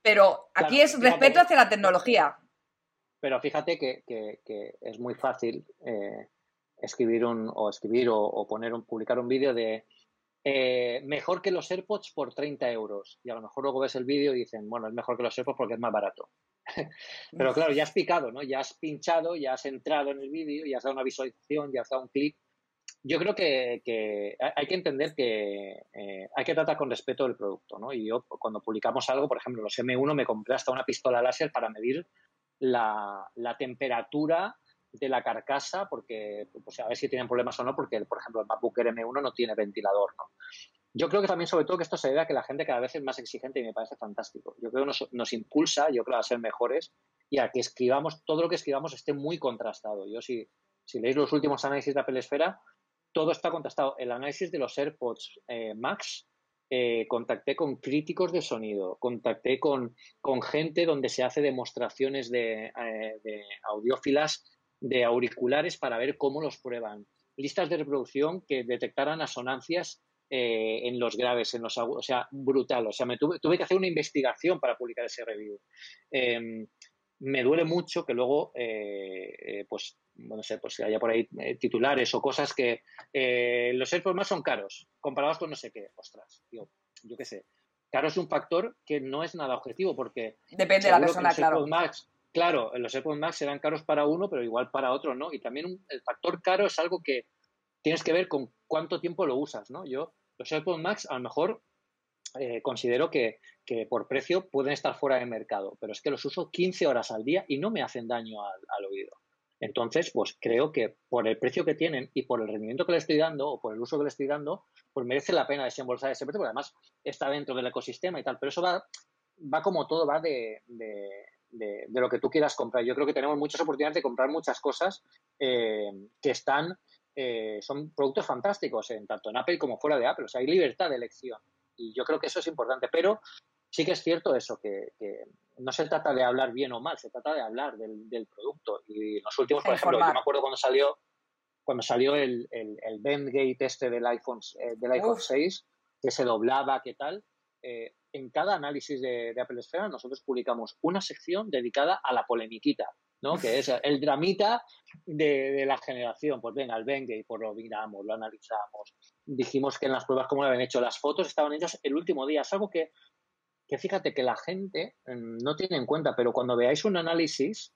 Pero aquí es respeto hacia la tecnología. Pero fíjate que, es muy fácil eh, escribir un, o escribir o, poner un, publicar un vídeo de eh, mejor que los AirPods por 30 euros. Y a lo mejor luego ves el vídeo y dicen, bueno, es mejor que los AirPods porque es más barato. [LAUGHS] Pero claro, ya has picado, ¿no? Ya has pinchado, ya has entrado en el vídeo, ya has dado una visualización, ya has dado un clic. Yo creo que, hay que entender que eh, hay que tratar con respeto el producto, ¿no? Y yo cuando publicamos algo, por ejemplo, los M1 me compré hasta una pistola láser para medir la, temperatura de la carcasa, porque pues, a ver si tienen problemas o no, porque por ejemplo el MacBook Air M1 no tiene ventilador. ¿no? Yo creo que también, sobre todo, que esto se debe a que la gente cada vez es más exigente y me parece fantástico. Yo creo que nos, impulsa, yo creo, a ser mejores y a que escribamos, todo lo que escribamos esté muy contrastado. Yo, si, si leéis los últimos análisis de Apple Esfera, todo está contrastado. El análisis de los AirPods eh, Max eh, contacté con críticos de sonido, contacté con, con gente donde se hace demostraciones de, eh, audiófilas de auriculares para ver cómo los prueban. Listas de reproducción que detectaran asonancias eh, en los graves, en los o sea, brutal. O sea, me tuve, tuve que hacer una investigación para publicar ese review. Em, me duele mucho que luego, pues, no sé, pues haya por ahí titulares o cosas que los AirPods más son caros comparados con no sé qué. Ostras, tío, yo qué sé. Caro es un factor que no es nada objetivo porque... Depende de la persona, claro. Max, claro, los AirPods Max serán caros para uno, pero igual para otro no. Y también el factor caro es algo que tienes que ver con cuánto tiempo lo usas, ¿no? Yo, los AirPods Max a lo mejor eh, considero que, que, por precio pueden estar fuera de mercado, pero es que los uso 15 horas al día y no me hacen daño al oído. Entonces, pues creo que por el precio que tienen y por el rendimiento que le estoy dando o por el uso que le estoy dando, pues merece la pena desembolsar ese precio, porque además está dentro del ecosistema y tal. Pero eso va, va como todo, va de, de, lo que tú quieras comprar. Yo creo que tenemos muchas oportunidades de comprar muchas cosas eh, que están, eh, son productos fantásticos, en, tanto en Apple como fuera de Apple. O sea, hay libertad de elección. Y yo creo que eso es importante. Pero sí que es cierto eso, que, no se trata de hablar bien o mal, se trata de hablar del, producto. Y los últimos, por ejemplo, yo me acuerdo cuando salió cuando salió el, el, el este del iPhone, eh, del iPhone 6, que se doblaba, qué tal, eh, en cada análisis de, Apple Esfera nosotros publicamos una sección dedicada a la polemiquita, ¿no? Que es el dramita de, la generación. Pues venga, el Bengay, pues lo miramos, lo analizamos. Dijimos que en las pruebas como lo habían hecho, las fotos estaban hechas el último día. Es algo que, que fíjate que la gente mm, no tiene en cuenta, pero cuando veáis un análisis,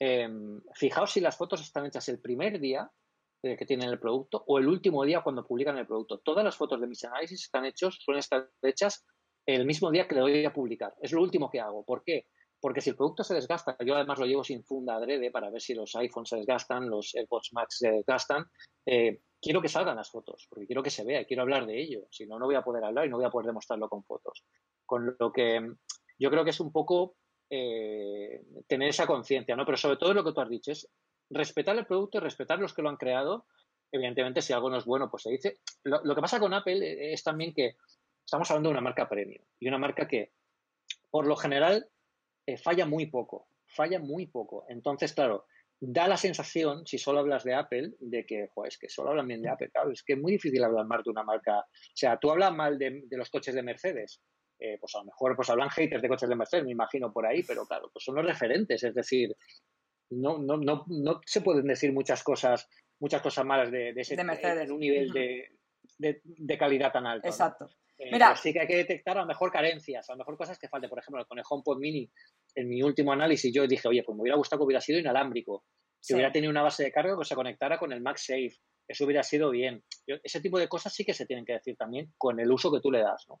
em, fijaos si las fotos están hechas el primer día eh, que tienen el producto o el último día cuando publican el producto. Todas las fotos de mis análisis están hechos, suelen estar hechas el mismo día que le doy a publicar. Es lo último que hago. ¿Por qué? Porque si el producto se desgasta, yo además lo llevo sin funda adrede para ver si los iPhones se desgastan, los AirPods Max se desgastan, eh, quiero que salgan las fotos, porque quiero que se vea, quiero hablar de ello. Si no, no voy a poder hablar y no voy a poder demostrarlo con fotos. Con lo que yo creo que es un poco eh, tener esa conciencia, ¿no? Pero sobre todo lo que tú has dicho es respetar el producto y respetar los que lo han creado. Evidentemente, si algo no es bueno, pues se dice. Lo, que pasa con Apple es también que estamos hablando de una marca premium y una marca que, por lo general, eh, falla muy poco, falla muy poco. Entonces, claro, da la sensación, si solo hablas de Apple, de que, joder, es que solo hablan bien de Apple. Claro, es que es muy difícil hablar mal de una marca. O sea, tú hablas mal de, los coches de Mercedes. Eh, pues a lo mejor pues hablan haters de coches de Mercedes, me imagino por ahí, pero claro, pues son los referentes, es decir, no, no, no, no se pueden decir muchas cosas, muchas cosas malas de, ese de Mercedes. en un nivel de, de, calidad tan alto. Exacto. Eh, Mira, sí que hay que detectar a lo mejor carencias, a lo mejor cosas que falten. Por ejemplo, el HomePod Mini, en mi último análisis, yo dije, oye, pues me hubiera gustado que hubiera sido inalámbrico, que hubiera tenido una base de carga que se conectara con el MagSafe. Eso hubiera sido bien. ese tipo de cosas sí que se tienen que decir también con el uso que tú le das, ¿no?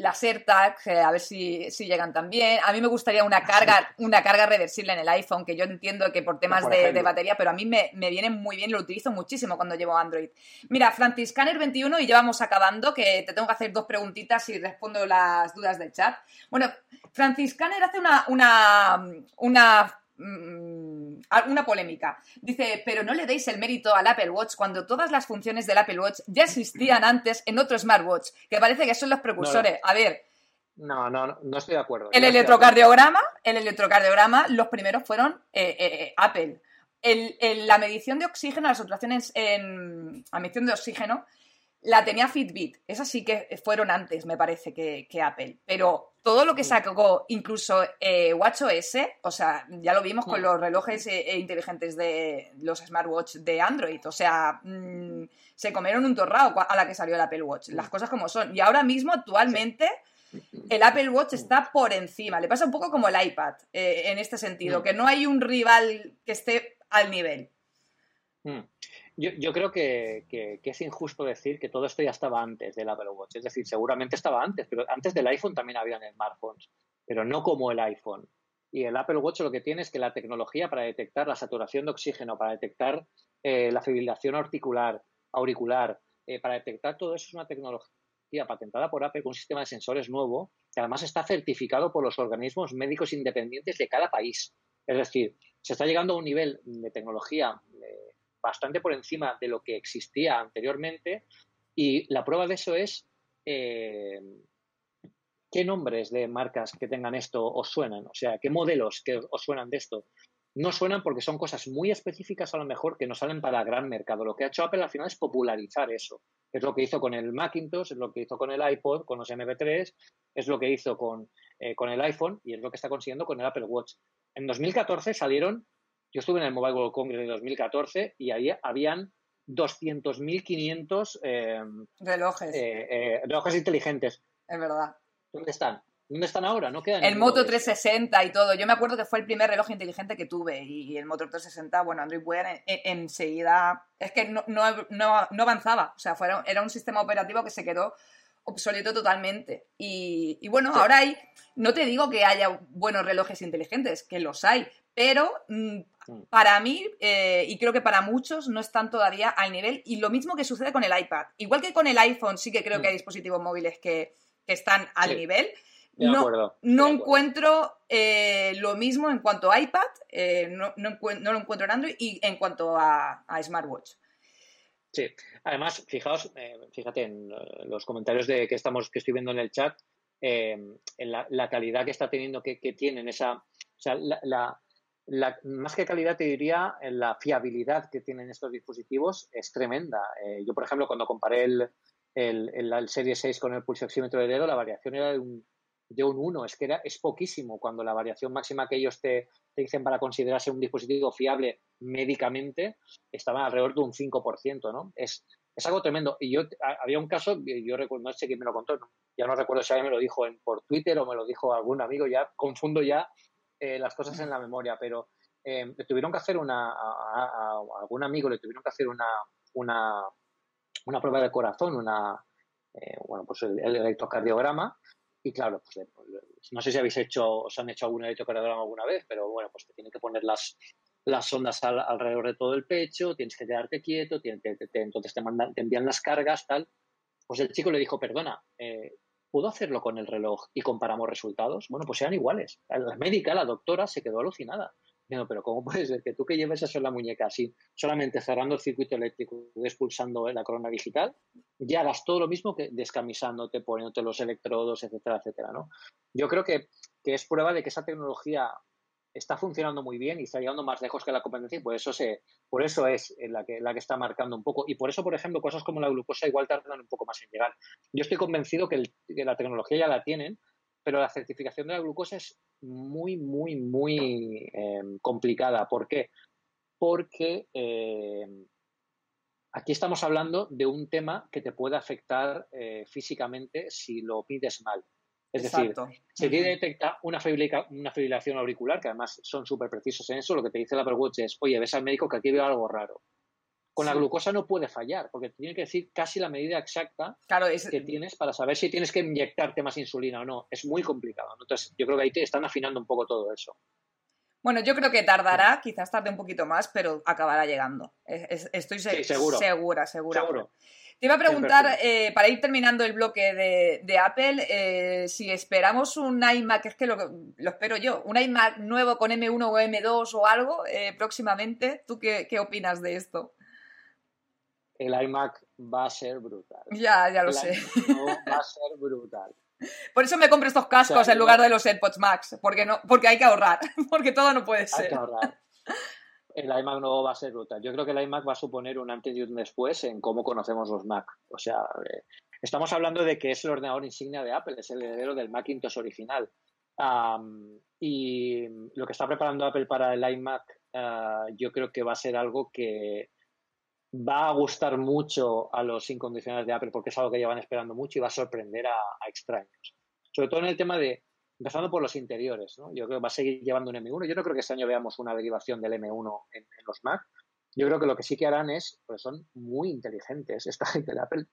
Las AirTags, eh, a ver si, si, llegan también. A mí me gustaría una carga, una carga reversible en el iPhone, que yo entiendo que por temas de, de, batería, pero a mí me, me, viene muy bien, lo utilizo muchísimo cuando llevo Android. Mira, Franciscaner21, y ya vamos acabando, que te tengo que hacer dos preguntitas y respondo las dudas del chat. Bueno, Franciscaner hace una, una, una una polémica. Dice, pero no le deis el mérito al Apple Watch cuando todas las funciones del Apple Watch ya existían antes en otro smartwatch, que parece que son los precursores. A ver. No, no, no estoy de acuerdo. El electrocardiograma, el electrocardiograma, los primeros fueron eh, eh, eh, Apple. la medición de oxígeno, las obturaciones en la medición de oxígeno, la tenía Fitbit. Esas sí que fueron antes, me parece, que, Apple. Pero todo lo que sacó, incluso eh, WatchOS, o sea, ya lo vimos con los relojes eh, inteligentes de los smartwatch de Android. O sea, mm, se comieron un torrado a la que salió el Apple Watch. Las cosas como son. Y ahora mismo, actualmente, el Apple Watch está por encima. Le pasa un poco como el iPad eh, en este sentido, que no hay un rival que esté al nivel. Mm. Yo, creo que, es injusto decir que todo esto ya estaba antes del Apple Watch. Es decir, seguramente estaba antes, pero antes del iPhone también habían smartphones, pero no como el iPhone. Y el Apple Watch lo que tiene es que la tecnología para detectar la saturación de oxígeno, para detectar eh, la fibrilación articular, auricular, eh, para detectar todo eso es una tecnología patentada por Apple con un sistema de sensores nuevo que además está certificado por los organismos médicos independientes de cada país. Es decir, se está llegando a un nivel de tecnología eh, bastante por encima de lo que existía anteriormente y la prueba de eso es eh, ¿qué nombres de marcas que tengan esto os suenan? O sea, ¿qué modelos que os suenan de esto? No suenan porque son cosas muy específicas a lo mejor que no salen para gran mercado. Lo que ha hecho Apple al final es popularizar eso. Es lo que hizo con el Macintosh, es lo que hizo con el iPod, con los MP3, es lo que hizo con, eh, con el iPhone y es lo que está consiguiendo con el Apple Watch. En 2014 salieron, yo estuve en el Mobile World Congress de 2014 y ahí habían 200.500 eh, relojes. Eh, eh, relojes inteligentes. Es verdad. ¿Dónde están? ¿Dónde están ahora? No quedan. El Moto 360 y todo. Yo me acuerdo que fue el primer reloj inteligente que tuve y el Moto 360, bueno, Android Wear enseguida es que no, no, no, avanzaba. O sea, fue, era un sistema operativo que se quedó obsoleto totalmente. Y, bueno, ahora hay, no te digo que haya buenos relojes inteligentes, que los hay, pero mm, mm. para mí, eh, y creo que para muchos, no están todavía al nivel. Y lo mismo que sucede con el iPad. Igual que con el iPhone, sí que creo que hay mm. dispositivos móviles que, están al nivel no, no encuentro eh, lo mismo en cuanto a iPad, eh, no, no, lo encuentro en Android y en cuanto a, smartwatch. Sí, además, fijaos, eh, fíjate en los comentarios de que estamos, que estoy viendo en el chat, en la, calidad que está teniendo, que, tienen esa, o sea, la, más que calidad te diría la fiabilidad que tienen estos dispositivos es tremenda. yo, por ejemplo, cuando comparé el, el, el, Serie 6 con el pulso oxímetro de dedo, la variación era de un de un 1, es que era, es poquísimo cuando la variación máxima que ellos te, dicen para considerarse un dispositivo fiable médicamente estaba alrededor de un 5%, ¿no? Es, es algo tremendo. Y yo había un caso, yo recuerdo, no sé quién me lo contó, ya no recuerdo si alguien me lo dijo en, por Twitter o me lo dijo algún amigo, ya confundo ya eh, las cosas en la memoria, pero eh, le tuvieron que hacer una, algún amigo le tuvieron que hacer una, una, una prueba de corazón, una, eh, bueno, pues el electrocardiograma, y claro, pues, pues no sé si habéis hecho, os han hecho algún electrocardiograma alguna vez, pero bueno, pues te tienen que poner las, las sondas alrededor de todo el pecho, tienes que quedarte quieto, entonces te, mandan, te envían las cargas, tal. Pues el chico le dijo, perdona, eh, ¿puedo hacerlo con el reloj y comparamos resultados? Bueno, pues sean iguales. La médica, la doctora, se quedó alucinada. No, pero ¿cómo [LAUGHS] puede ser que tú que lleves eso en la muñeca así, solamente cerrando el circuito eléctrico y expulsando la corona digital, ya hagas todo lo mismo que descamisándote, poniéndote los electrodos, etcétera, etcétera, ¿no? Yo creo que, es prueba de que esa tecnología está funcionando muy bien y está llegando más lejos que la competencia y por eso se, por eso es la que, la que está marcando un poco. Y por eso, por ejemplo, cosas como la glucosa igual tardan un poco más en llegar. Yo estoy convencido que, que la tecnología ya la tienen, pero la certificación de la glucosa es muy, muy, muy em, complicada. ¿Por qué? Porque em, aquí estamos hablando de un tema que te puede afectar eh, físicamente si lo pides mal. Es decir, si te detecta una, una fibrilación auricular, que además son súper precisos en eso, lo que te dice la Apple Watch es, oye, ves al médico que aquí veo algo raro. Con la glucosa no puede fallar, porque te tiene que decir casi la medida exacta que tienes para saber si tienes que inyectarte más insulina o no. Es muy complicado. Entonces, yo creo que ahí te están afinando un poco todo eso. Bueno, yo creo que tardará, quizás tarde un poquito más, pero acabará llegando. estoy segura, segura. Seguro. Te iba a preguntar, eh, para ir terminando el bloque de, Apple, eh, si esperamos un iMac, es que lo, espero yo, un iMac nuevo con M1 o M2 o algo eh, próximamente. ¿Tú qué, qué opinas de esto? El iMac va a ser brutal. Ya, ya lo sé. va a ser brutal. [LAUGHS] Por eso me compro estos cascos en lugar de los AirPods Max, porque no, porque hay que ahorrar, [LAUGHS] porque todo no puede ser. Hay que ahorrar. El iMac no va a ser brutal. Yo creo que el iMac va a suponer un antes y un después en cómo conocemos los Mac. O sea, eh, estamos hablando de que es el ordenador insignia de Apple, es el heredero del Macintosh original. y lo que está preparando Apple para el iMac, ah, yo creo que va a ser algo que va a gustar mucho a los incondicionales de Apple porque es algo que llevan esperando mucho y va a sorprender a, extraños. Sobre todo en el tema de, empezando por los interiores, ¿no? Yo creo que va a seguir llevando un M1. Yo no creo que este año veamos una derivación del M1 en, los Mac. Yo creo que lo que sí que harán es, pues son muy inteligentes. Esta [LAUGHS] gente de Apple,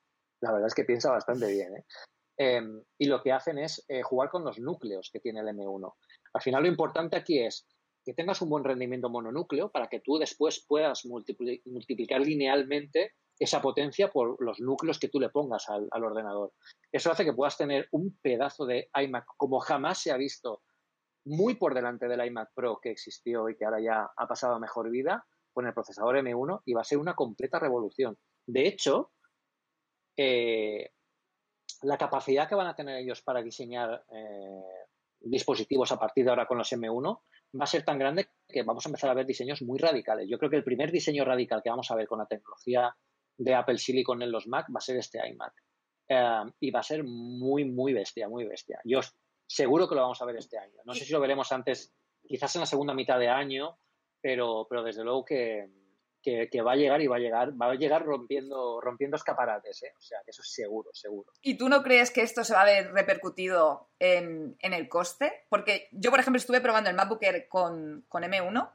la verdad es que piensa bastante bien, ¿eh? Em, y lo que hacen es eh, jugar con los núcleos que tiene el M1. Al final lo importante aquí es que tengas un buen rendimiento mononúcleo para que tú después puedas multiplicar linealmente esa potencia por los núcleos que tú le pongas al, ordenador. Eso hace que puedas tener un pedazo de iMac como jamás se ha visto, muy por delante del iMac Pro que existió y que ahora ya ha pasado a mejor vida, con el procesador M1 y va a ser una completa revolución. De hecho, eh, la capacidad que van a tener ellos para diseñar dispositivos a partir de ahora con los M1 va a ser tan grande que vamos a empezar a ver diseños muy radicales. Yo creo que el primer diseño radical que vamos a ver con la tecnología de Apple Silicon en los Mac va a ser este iMac. Eh, y va a ser muy, muy bestia, muy bestia. Yo seguro que lo vamos a ver este año. No sé si lo veremos antes, quizás en la segunda mitad de año, pero, pero desde luego que, que, va a llegar y va a llegar, va a llegar rompiendo, rompiendo escaparates, ¿eh? o sea, que eso es seguro, seguro. ¿Y tú no crees que esto se va a ver repercutido en, en el coste? Porque yo, por ejemplo, estuve probando el MacBook Air con, con M1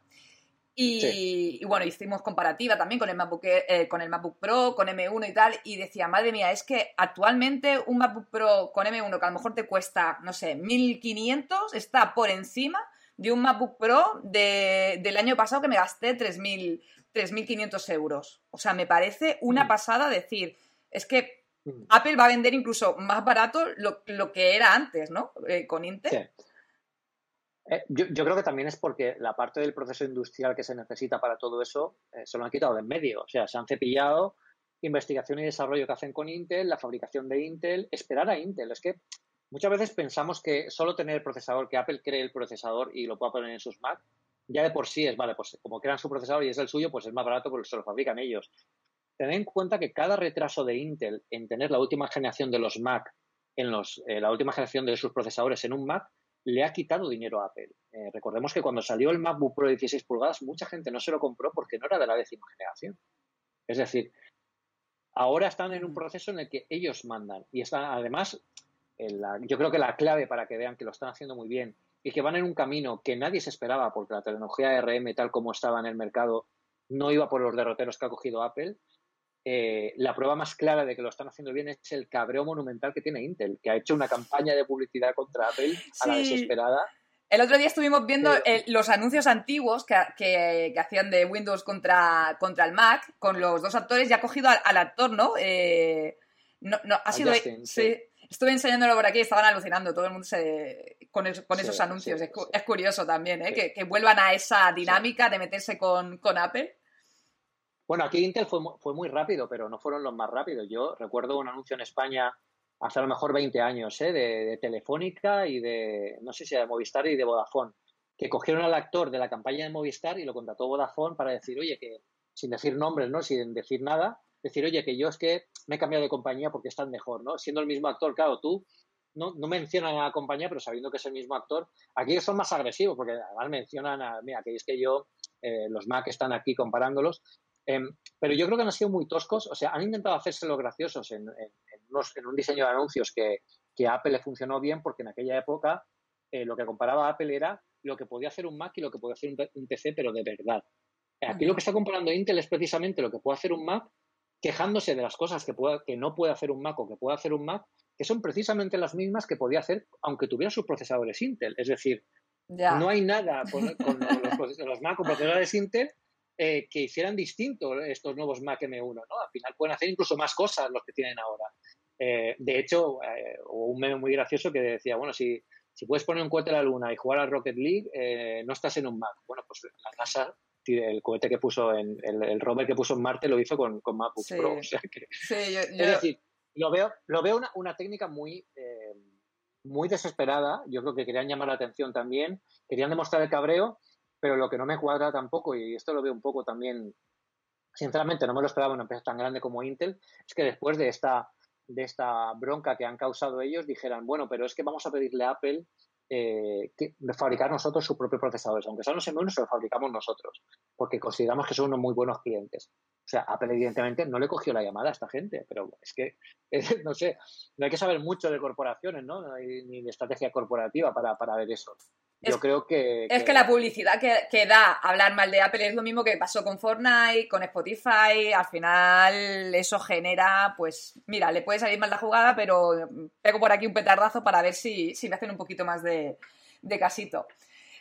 y, bueno, hicimos comparativa también con el, MacBook, eh, con el MacBook Pro, con M1 y tal, y decía, madre mía, es que actualmente un MacBook Pro con M1 que a lo mejor te cuesta, no sé, 1500, está por encima de un MacBook Pro del año pasado que me gasté 3000 3.500 euros. O sea, me parece una mm. pasada decir, es que mm. Apple va a vender incluso más barato lo, que era antes, ¿no? Eh, con Intel. Eh, yo, creo que también es porque la parte del proceso industrial que se necesita para todo eso eh, se lo han quitado de en medio. O sea, se han cepillado investigación y desarrollo que hacen con Intel, la fabricación de Intel, esperar a Intel. Es que muchas veces pensamos que solo tener el procesador, que Apple cree el procesador y lo pueda poner en sus Mac, ya de por sí es, vale, pues como crean su procesador y es el suyo, pues es más barato porque se lo fabrican ellos. Tened en cuenta que cada retraso de Intel en tener la última generación de los Mac, en los, eh, la última generación de sus procesadores en un Mac, le ha quitado dinero a Apple. Eh, recordemos que cuando salió el MacBook Pro de 16 pulgadas, mucha gente no se lo compró porque no era de la décima generación. Es decir, ahora están en un proceso en el que ellos mandan. Y están, además, yo creo que la clave para que vean que lo están haciendo muy bien y que van en un camino que nadie se esperaba porque la tecnología RM tal como estaba en el mercado no iba por los derroteros que ha cogido Apple, eh, la prueba más clara de que lo están haciendo bien es el cabreo monumental que tiene Intel, que ha hecho una campaña de publicidad contra Apple a la desesperada. El otro día estuvimos viendo eh, los anuncios antiguos que, hacían de Windows contra, contra el Mac con los dos actores y ha cogido al, actor, ¿no? Eh, no, no, ha sido... sí. Estuve enseñándolo por aquí y estaban alucinando todo el mundo se, con, esos anuncios. es, curioso también, ¿eh? que, vuelvan a esa dinámica de meterse con, Apple. Bueno, aquí Intel fue, fue muy rápido, pero no fueron los más rápidos. Yo recuerdo un anuncio en España hace a lo mejor 20 años, ¿eh? de, Telefónica y de, no sé si de Movistar y de Vodafone, que cogieron al actor de la campaña de Movistar y lo contrató Vodafone para decir, oye, que sin decir nombres, ¿no? Sin decir nada, decir, oye, que yo es que me he cambiado de compañía porque están mejor, ¿no? Siendo el mismo actor, claro, tú no, no mencionan a la compañía, pero sabiendo que es el mismo actor, aquí son más agresivos porque además mencionan a, mira, que es que yo, eh, los Mac están aquí comparándolos, em, pero yo creo que han sido muy toscos, o sea, han intentado hacerse los graciosos en, en, un diseño de anuncios que, que, a Apple le funcionó bien porque en aquella época eh, lo que comparaba a Apple era lo que podía hacer un Mac y lo que podía hacer un, PC, pero de verdad. Aquí lo que está comparando Intel es precisamente lo que puede hacer un Mac quejándose de las cosas que, pueda, que no puede hacer un Mac o que puede hacer un Mac, que son precisamente las mismas que podía hacer aunque tuviera sus procesadores Intel. Es decir, no hay nada con, los, Mac o procesadores Intel eh, que hicieran distinto estos nuevos Mac M1. ¿no? Al final pueden hacer incluso más cosas los que tienen ahora. Eh, de hecho, eh, hubo un meme muy gracioso que decía, bueno, si, si puedes poner un cohete a la luna y jugar a Rocket League, no estás en un Mac. Bueno, pues la NASA el cohete que puso en el, el, rover que puso en Marte lo hizo con, con MacBook Pro. O sea que, Es decir, lo veo, lo veo una, una técnica muy, eh, muy desesperada. Yo creo que querían llamar la atención también, querían demostrar el cabreo, pero lo que no me cuadra tampoco, y esto lo veo un poco también, sinceramente no me lo esperaba una empresa tan grande como Intel, es que después de esta, de esta bronca que han causado ellos, dijeran, bueno, pero es que vamos a pedirle a Apple eh, fabricar nosotros sus propios procesadores. Aunque sean los M1, se los fabricamos nosotros, porque consideramos que son unos muy buenos clientes. O sea, Apple evidentemente no le cogió la llamada a esta gente, pero es que, [LAUGHS] no sé, no hay que saber mucho de corporaciones, ¿no? ni de estrategia corporativa para, para ver eso. Yo creo que, Es que la publicidad que, da hablar mal de Apple es lo mismo que pasó con Fortnite, con Spotify. Al final, eso genera, pues, mira, le puede salir mal la jugada, pero pego por aquí un petardazo para ver si, si me hacen un poquito más de, casito.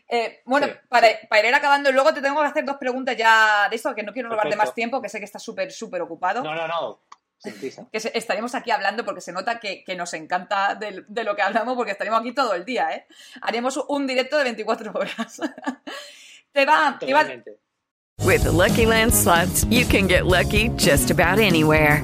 Eh, bueno, para, ir acabando, luego te tengo que hacer dos preguntas ya de esto, que no quiero robarte más tiempo, que sé que estás súper, súper ocupado. No, no, no que estaremos aquí hablando porque se nota que, nos encanta de, lo que hablamos porque estaremos aquí todo el día, ¿eh? Haremos un directo de 24 horas. [LAUGHS] te va, te va. With Lucky Land slots, you can get lucky just about anywhere.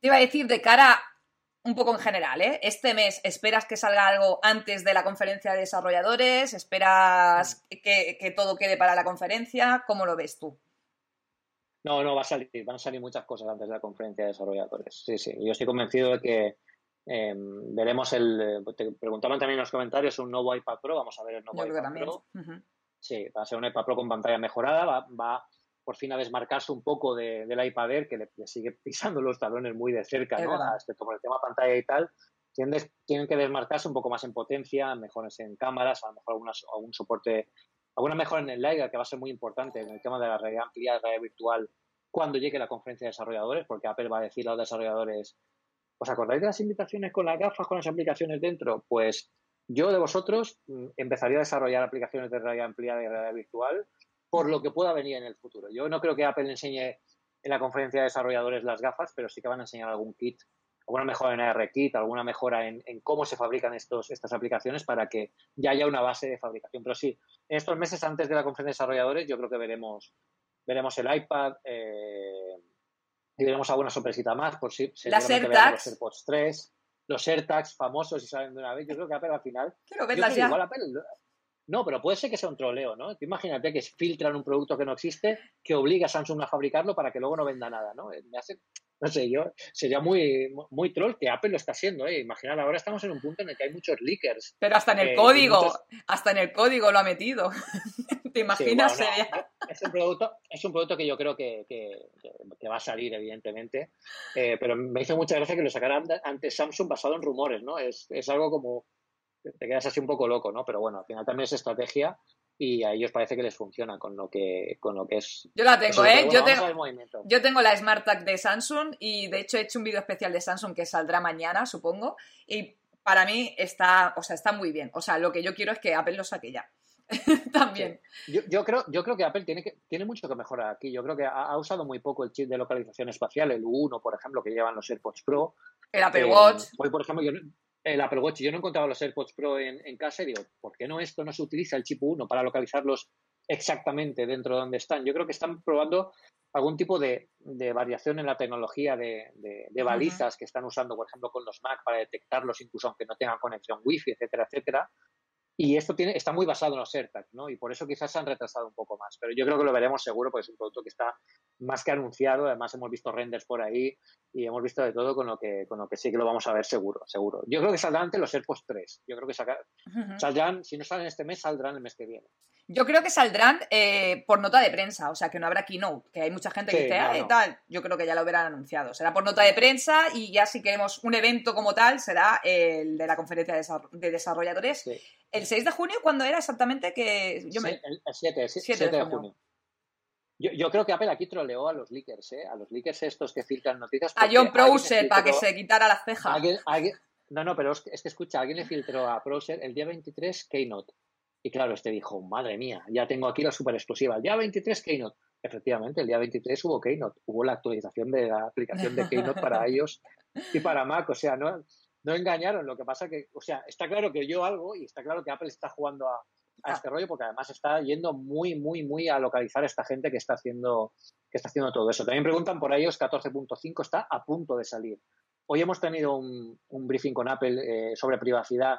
Te iba a decir de cara un poco en general, ¿eh? Este mes, ¿esperas que salga algo antes de la conferencia de desarrolladores? ¿Esperas que, que todo quede para la conferencia? ¿Cómo lo ves tú? No, no, va a salir, van a salir muchas cosas antes de la conferencia de desarrolladores. Sí, sí, yo estoy convencido de que em, veremos el. Te preguntaban también en los comentarios un nuevo iPad Pro, vamos a ver el nuevo iPad Pro. Sí, va a ser un iPad Pro con pantalla mejorada, va, por fin a desmarcarse un poco del iPad Air, que le, sigue [LAUGHS] pisando los talones muy de cerca, ¿no? Excepto por el tema pantalla y tal. Tienen, tienen que desmarcarse un poco más en potencia, mejores en cámaras, a lo mejor algunas, algún soporte alguna mejora en el LiDAR que va a ser muy importante en el tema de la realidad ampliada, realidad virtual, cuando llegue la conferencia de desarrolladores, porque Apple va a decir a los desarrolladores, ¿os acordáis de las invitaciones con las gafas, con las aplicaciones dentro? Pues yo de vosotros mm, empezaría a desarrollar aplicaciones de realidad ampliada y realidad virtual por lo que pueda venir en el futuro. Yo no creo que Apple enseñe en la conferencia de desarrolladores las gafas, pero sí que van a enseñar algún kit alguna mejora en ARKit, alguna mejora en, cómo se fabrican estos, estas aplicaciones para que ya haya una base de fabricación. Pero sí, en estos meses antes de la conferencia de desarrolladores yo creo que veremos, veremos el iPad eh, y veremos alguna sorpresita más. Por si, Las AirTags. Los AirPods 3, los AirTags famosos y salen de una vez. Yo creo que Apple al final... Quiero verlas ya. No, pero puede ser que sea un troleo, ¿no? Imagínate que filtran un producto que no existe, que obliga a Samsung a fabricarlo para que luego no venda nada, ¿no? Me hace, no sé, yo sería muy, muy troll que Apple lo está haciendo, ¿eh? Imaginar, ahora estamos en un punto en el que hay muchos leakers. Pero hasta en el eh, código, hasta en el código lo ha metido. [LAUGHS] ¿Te imaginas? es, un producto, es un producto que yo creo que, que, va a salir, evidentemente. Eh, pero me hizo mucha gracia que lo sacaran ante Samsung basado en rumores, ¿no? Es, es algo como. Te quedas así un poco loco, ¿no? Pero bueno, al final también es estrategia y a ellos parece que les funciona con lo que, con lo que es. Yo la tengo, ¿eh? yo, tengo, yo tengo la Smart Tag de Samsung y de hecho he hecho un vídeo especial de Samsung que saldrá mañana, supongo. Y para mí está, o sea, está muy bien. O sea, lo que yo quiero es que Apple lo saque ya. [LAUGHS] También. Yo, creo, yo creo que Apple tiene, que, tiene mucho que mejorar aquí. Yo creo que ha, usado muy poco el chip de localización espacial, el U1, por ejemplo, que llevan los AirPods Pro. El Apple Watch. Hoy, por ejemplo, yo, el Apple Watch. Yo no encontraba los AirPods Pro en, casa y digo, ¿por qué no esto no se utiliza el chip 1 para localizarlos exactamente dentro de donde están? Yo creo que están probando algún tipo de, variación en la tecnología de, balizas que están usando, por ejemplo, con los Mac para detectarlos incluso aunque no tengan conexión Wi-Fi, etcétera, etcétera. Y esto tiene, está muy basado en los AirTags, ¿no? Y por eso quizás se han retrasado un poco más. Pero yo creo que lo veremos seguro porque es un producto que está más que anunciado. Además hemos visto renders por ahí y hemos visto de todo con lo que, con lo que sí que lo vamos a ver seguro, seguro. Yo creo que saldrán ante los AirPods 3. Yo creo que saldrán, si no salen este mes, saldrán el mes que viene. Yo creo que saldrán eh, por nota de prensa, o sea, que no habrá keynote, que hay mucha gente que dice, ah, tal. Yo creo que ya lo verán anunciado. Será por nota de prensa y ya si queremos un evento como tal, será el de la conferencia de desarrolladores. ¿El 6 de junio cuándo era exactamente? que yo El 7, 7, de, junio. Yo, creo que Apple aquí troleó a los leakers, ¿eh? A los leakers estos que filtran noticias. A John Prosser para que se quitara la ceja. no, no, pero es que, escucha, alguien le filtró a Prosser el día 23 Keynote. Y claro, este dijo, madre mía, ya tengo aquí la super exclusiva. El día 23 Keynote. Efectivamente, el día 23 hubo Keynote. Hubo la actualización de la aplicación de Keynote para [LAUGHS] iOS y para Mac. O sea, no, no engañaron. Lo que pasa que, o sea, está claro que oyó algo y está claro que Apple está jugando a, a este rollo porque además está yendo muy, muy, muy a localizar a esta gente que está haciendo, que está haciendo todo eso. También preguntan por ellos, 14.5 está a punto de salir. Hoy hemos tenido un, briefing con Apple eh, sobre privacidad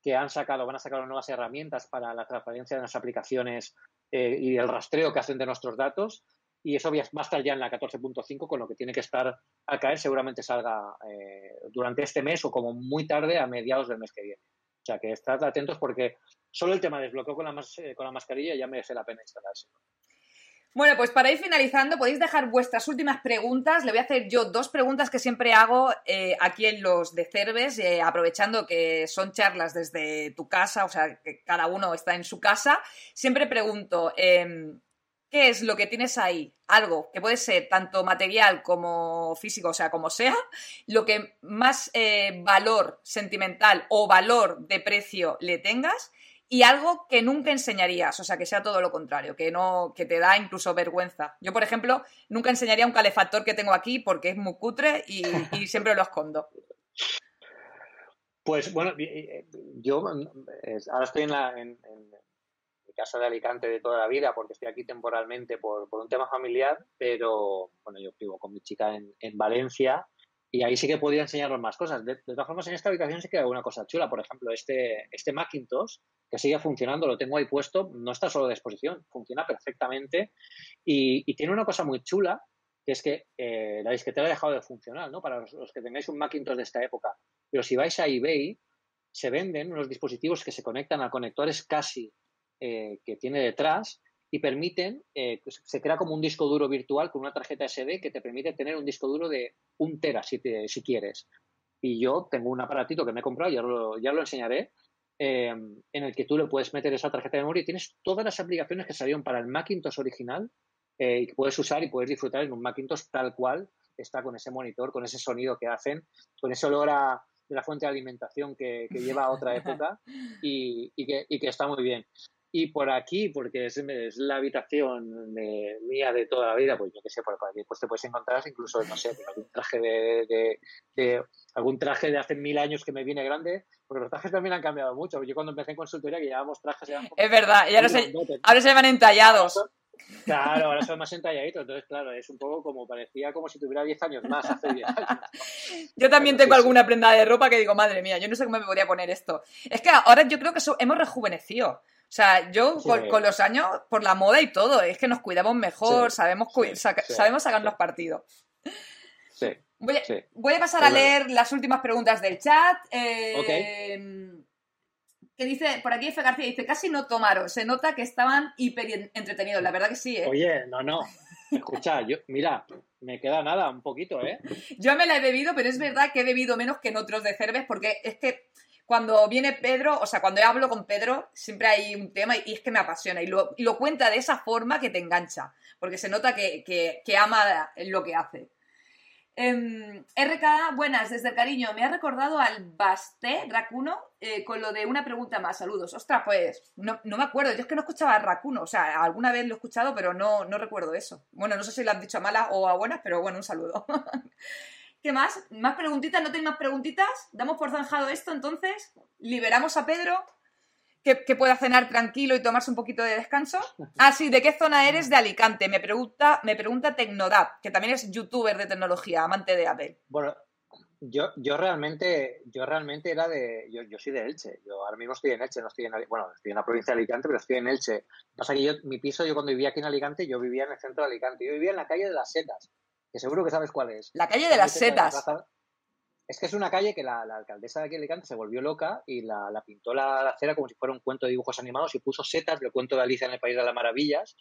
que han sacado, van a sacar nuevas herramientas para la transparencia de las aplicaciones eh, y el rastreo que hacen de nuestros datos. Y eso va a estar ya en la 14.5, con lo que tiene que estar a caer, seguramente salga eh, durante este mes o como muy tarde a mediados del mes que viene. O sea que estad atentos porque solo el tema de desbloqueo con la, eh, con la mascarilla ya merece la pena instalarse. Bueno, pues para ir finalizando, podéis dejar vuestras últimas preguntas. Le voy a hacer yo dos preguntas que siempre hago eh, aquí en los de Cerves, aprovechando que son charlas desde tu casa, o sea, que cada uno está en su casa. Siempre pregunto, em, qué es lo que tienes ahí, algo que puede ser tanto material como físico, o sea, como sea, lo que más eh, valor sentimental o valor de precio le tengas y algo que nunca enseñarías, o sea, que sea todo lo contrario, que no que te da incluso vergüenza. Yo, por ejemplo, nunca enseñaría un calefactor que tengo aquí porque es muy cutre y, [LAUGHS] siempre lo escondo. Pues bueno, yo ahora estoy en, la, casa de Alicante de toda la vida, porque estoy aquí temporalmente por, un tema familiar, pero bueno, yo vivo con mi chica en, Valencia y ahí sí que podría enseñaros más cosas. De, todas formas, en esta habitación sí que hay una cosa chula. Por ejemplo, este, este Macintosh, que sigue funcionando, lo tengo ahí puesto, no está solo de exposición, funciona perfectamente y, tiene una cosa muy chula, que es que eh, la disquetera ha dejado de funcionar, ¿no? Para los, los, que tengáis un Macintosh de esta época. Pero si vais a eBay, se venden unos dispositivos que se conectan a conectores casi eh, que tiene detrás y permiten, eh, pues, se crea como un disco duro virtual con una tarjeta SD que te permite tener un disco duro de un tera si, si quieres. Y yo tengo un aparatito que me he comprado, ya lo, ya lo enseñaré, eh, en el que tú le puedes meter esa tarjeta de memoria y tienes todas las aplicaciones que salieron para el Macintosh original y que puedes usar y puedes disfrutar en un Macintosh tal cual está con ese monitor, con ese sonido que hacen, con ese olor a, de la fuente de alimentación que, lleva a otra época [LAUGHS] y, que, y, que, está muy bien. Y por aquí, porque es, la habitación mía de toda la vida, pues yo qué sé, por aquí pues te puedes encontrar incluso, no sé, algún traje de, algún traje de hace mil años que me viene grande, porque los trajes también han cambiado mucho. Yo cuando empecé en consultoría que llevábamos trajes... Es verdad, y ahora se, ahora se van entallados. Claro, ahora son más entalladitos, entonces claro, es un poco como parecía como si tuviera 10 años más, hace 10 años. [LAUGHS] Yo también tengo alguna prenda de ropa que digo, madre mía, yo no sé cómo me podría poner esto. Es que ahora yo creo que hemos rejuvenecido. O sea, yo con, los años, por la moda y todo, es que nos cuidamos mejor, sabemos, sabemos sacarnos partido. Sí. Voy, a, pasar a leer las últimas preguntas del chat. Eh, que dice, por aquí F. García dice, casi no tomaron, se nota que estaban hiper entretenidos, la verdad que sí, ¿eh? Oye, no, no, escucha, yo, mira, me queda nada, un poquito, ¿eh? Yo me la he bebido, pero es verdad que he bebido menos que en otros de cerveza, porque es que cuando viene Pedro, o sea, cuando hablo con Pedro, siempre hay un tema y, es que me apasiona. Y lo, cuenta de esa forma que te engancha, porque se nota que, ama lo que hace. Eh, RK, buenas, desde el cariño. Me ha recordado al Basté Racuno eh, con lo de una pregunta más. Saludos. Ostras, pues no, no, me acuerdo. Yo es que no escuchaba a Racuno. O sea, alguna vez lo he escuchado, pero no, no recuerdo eso. Bueno, no sé si lo han dicho a malas o a buenas, pero bueno, un saludo. [LAUGHS] ¿Qué más? ¿Más preguntitas? ¿No tenéis más preguntitas? ¿Damos por zanjado esto entonces? ¿Liberamos a Pedro? Que, pueda cenar tranquilo y tomarse un poquito de descanso. Ah, sí, ¿de qué zona eres? De Alicante. Me pregunta, me pregunta Tecnodap, que también es youtuber de tecnología, amante de Apple. Bueno, yo, yo realmente, yo realmente era de. Yo, yo soy de Elche. Yo ahora mismo estoy en Elche, no estoy en bueno, estoy en la provincia de Alicante, pero estoy en Elche. Pasa que yo, mi piso, yo cuando vivía aquí en Alicante, yo vivía en el centro de Alicante. Yo vivía en la calle de las setas que seguro que sabes cuál es. La calle de las setas. Es que es una calle que la, alcaldesa de aquí de Alicante se volvió loca y la, pintó la, acera como si fuera un cuento de dibujos animados y puso setas del cuento de Alicia en el País de las Maravillas.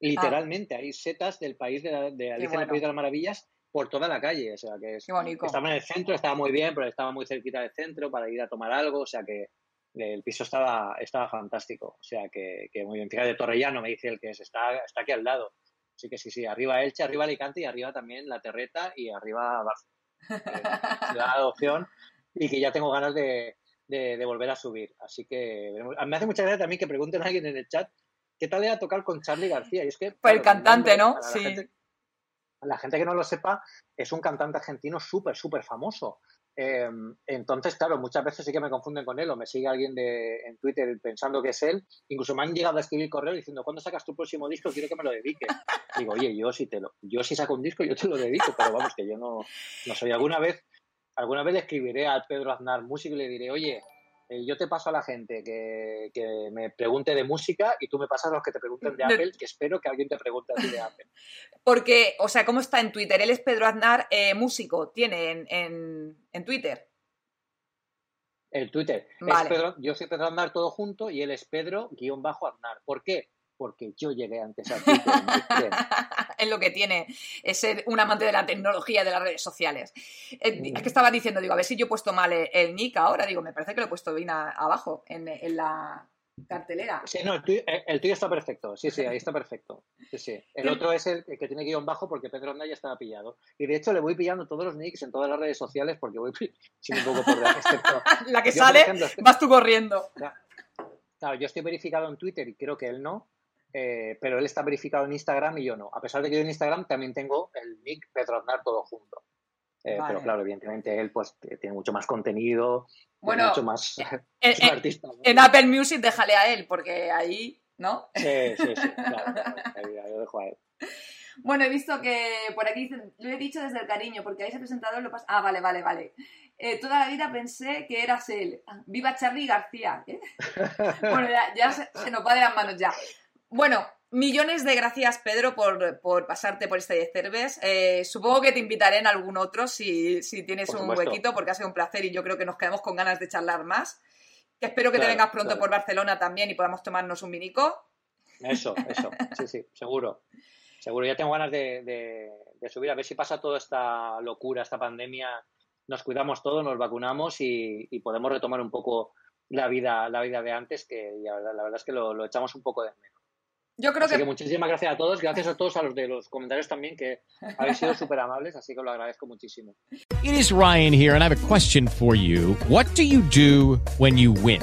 Literalmente, hay setas del país de, Alicia en el País de las Maravillas por toda la calle. O sea, que, es, estaba en el centro, estaba muy bien, pero estaba muy cerquita del centro para ir a tomar algo. O sea, que el piso estaba, estaba fantástico. O sea, que, muy bien. Fíjate, de Torrellano me dice el que es, está, está aquí al lado. Sí que sí, sí, arriba Elche, arriba Alicante y arriba también La Terreta y arriba Barcelona. Ciudad de adopción y que ya tengo ganas de, volver a subir. Así que me hace mucha gracia también que pregunten a alguien en el chat qué tal era tocar con Charlie García. Y es que, pues el cantante, ¿no? Sí. la gente que no lo sepa, es un cantante argentino súper, súper famoso. Em, entonces, claro, muchas veces sí que me confunden con él o me sigue alguien de, en Twitter pensando que es él. Incluso me han llegado a escribir correo diciendo, ¿cuándo sacas tu próximo disco? Quiero que me lo dediques. [LAUGHS] Digo, oye, yo si, te lo, yo si saco un disco, yo te lo dedico, pero vamos, que yo no, no soy. Alguna vez, alguna vez le escribiré a Pedro Aznar músico y le diré, oye, eh, yo te paso a la gente que, que, me pregunte de música y tú me pasas a los que te pregunten [LAUGHS] de Apple, que espero que alguien te pregunte a ti de Apple. Porque, o sea, ¿cómo está en Twitter? Él es Pedro Aznar, eh, músico, tiene en, en, en Twitter. El Twitter. Pedro, yo soy Pedro Aznar todo junto y él es Pedro-Aznar. ¿Por qué? Porque yo llegué antes a Twitter. [LAUGHS] es lo que tiene es ser un amante de la tecnología de las redes sociales. Eh, es que estaba diciendo, digo, a ver si yo he puesto mal el, nick ahora. Digo, me parece que lo he puesto bien abajo en, en la, cartelera. Sí, no, el tuyo, está perfecto. Sí, sí, ahí está perfecto. Sí, sí. El otro es el que tiene guion bajo porque Pedro Andaya estaba pillado. Y de hecho le voy pillando todos los nicks en todas las redes sociales porque voy sin un poco por [LAUGHS] La que sale, vas tú corriendo. Claro, yo estoy verificado en Twitter y creo que él no. Eh, pero él está verificado en Instagram y yo no. A pesar de que yo en Instagram también tengo el nick Pedro Aznar todo junto. Eh, pero claro, evidentemente él pues tiene mucho más contenido, bueno, mucho más, [LAUGHS] en, artista. En Apple Music déjale a él, porque ahí, ¿no? Sí, sí, sí, claro, ahí, lo dejo a él. Bueno, he visto que por aquí dicen, lo he dicho desde el cariño, porque ahí se ha presentado lo pasa. Ah, vale, vale, vale. Eh, toda la vida pensé que eras él. Viva Charlie García. ¿eh? [LAUGHS] bueno, ya, se, se, nos va de las manos ya. Bueno, Millones de gracias, Pedro, por, pasarte por este Cerves. Eh, supongo que te invitaré en algún otro si, tienes un huequito, porque ha sido un placer y yo creo que nos quedamos con ganas de charlar más. espero que te vengas pronto por Barcelona también y podamos tomarnos un vinico. Eso, eso, [LAUGHS] sí, sí, seguro. Seguro, ya tengo ganas de, subir, a ver si pasa toda esta locura, esta pandemia, nos cuidamos todos, nos vacunamos y, podemos retomar un poco la vida, la vida de antes, que la verdad, es que lo, lo echamos un poco de menos. Yo creo que... muchísimas gracias a todos, gracias a todos a los de los comentarios también que habéis sido [LAUGHS] súper amables, así que lo agradezco muchísimo. It is Ryan here and I have a question for you. What do you do when you win?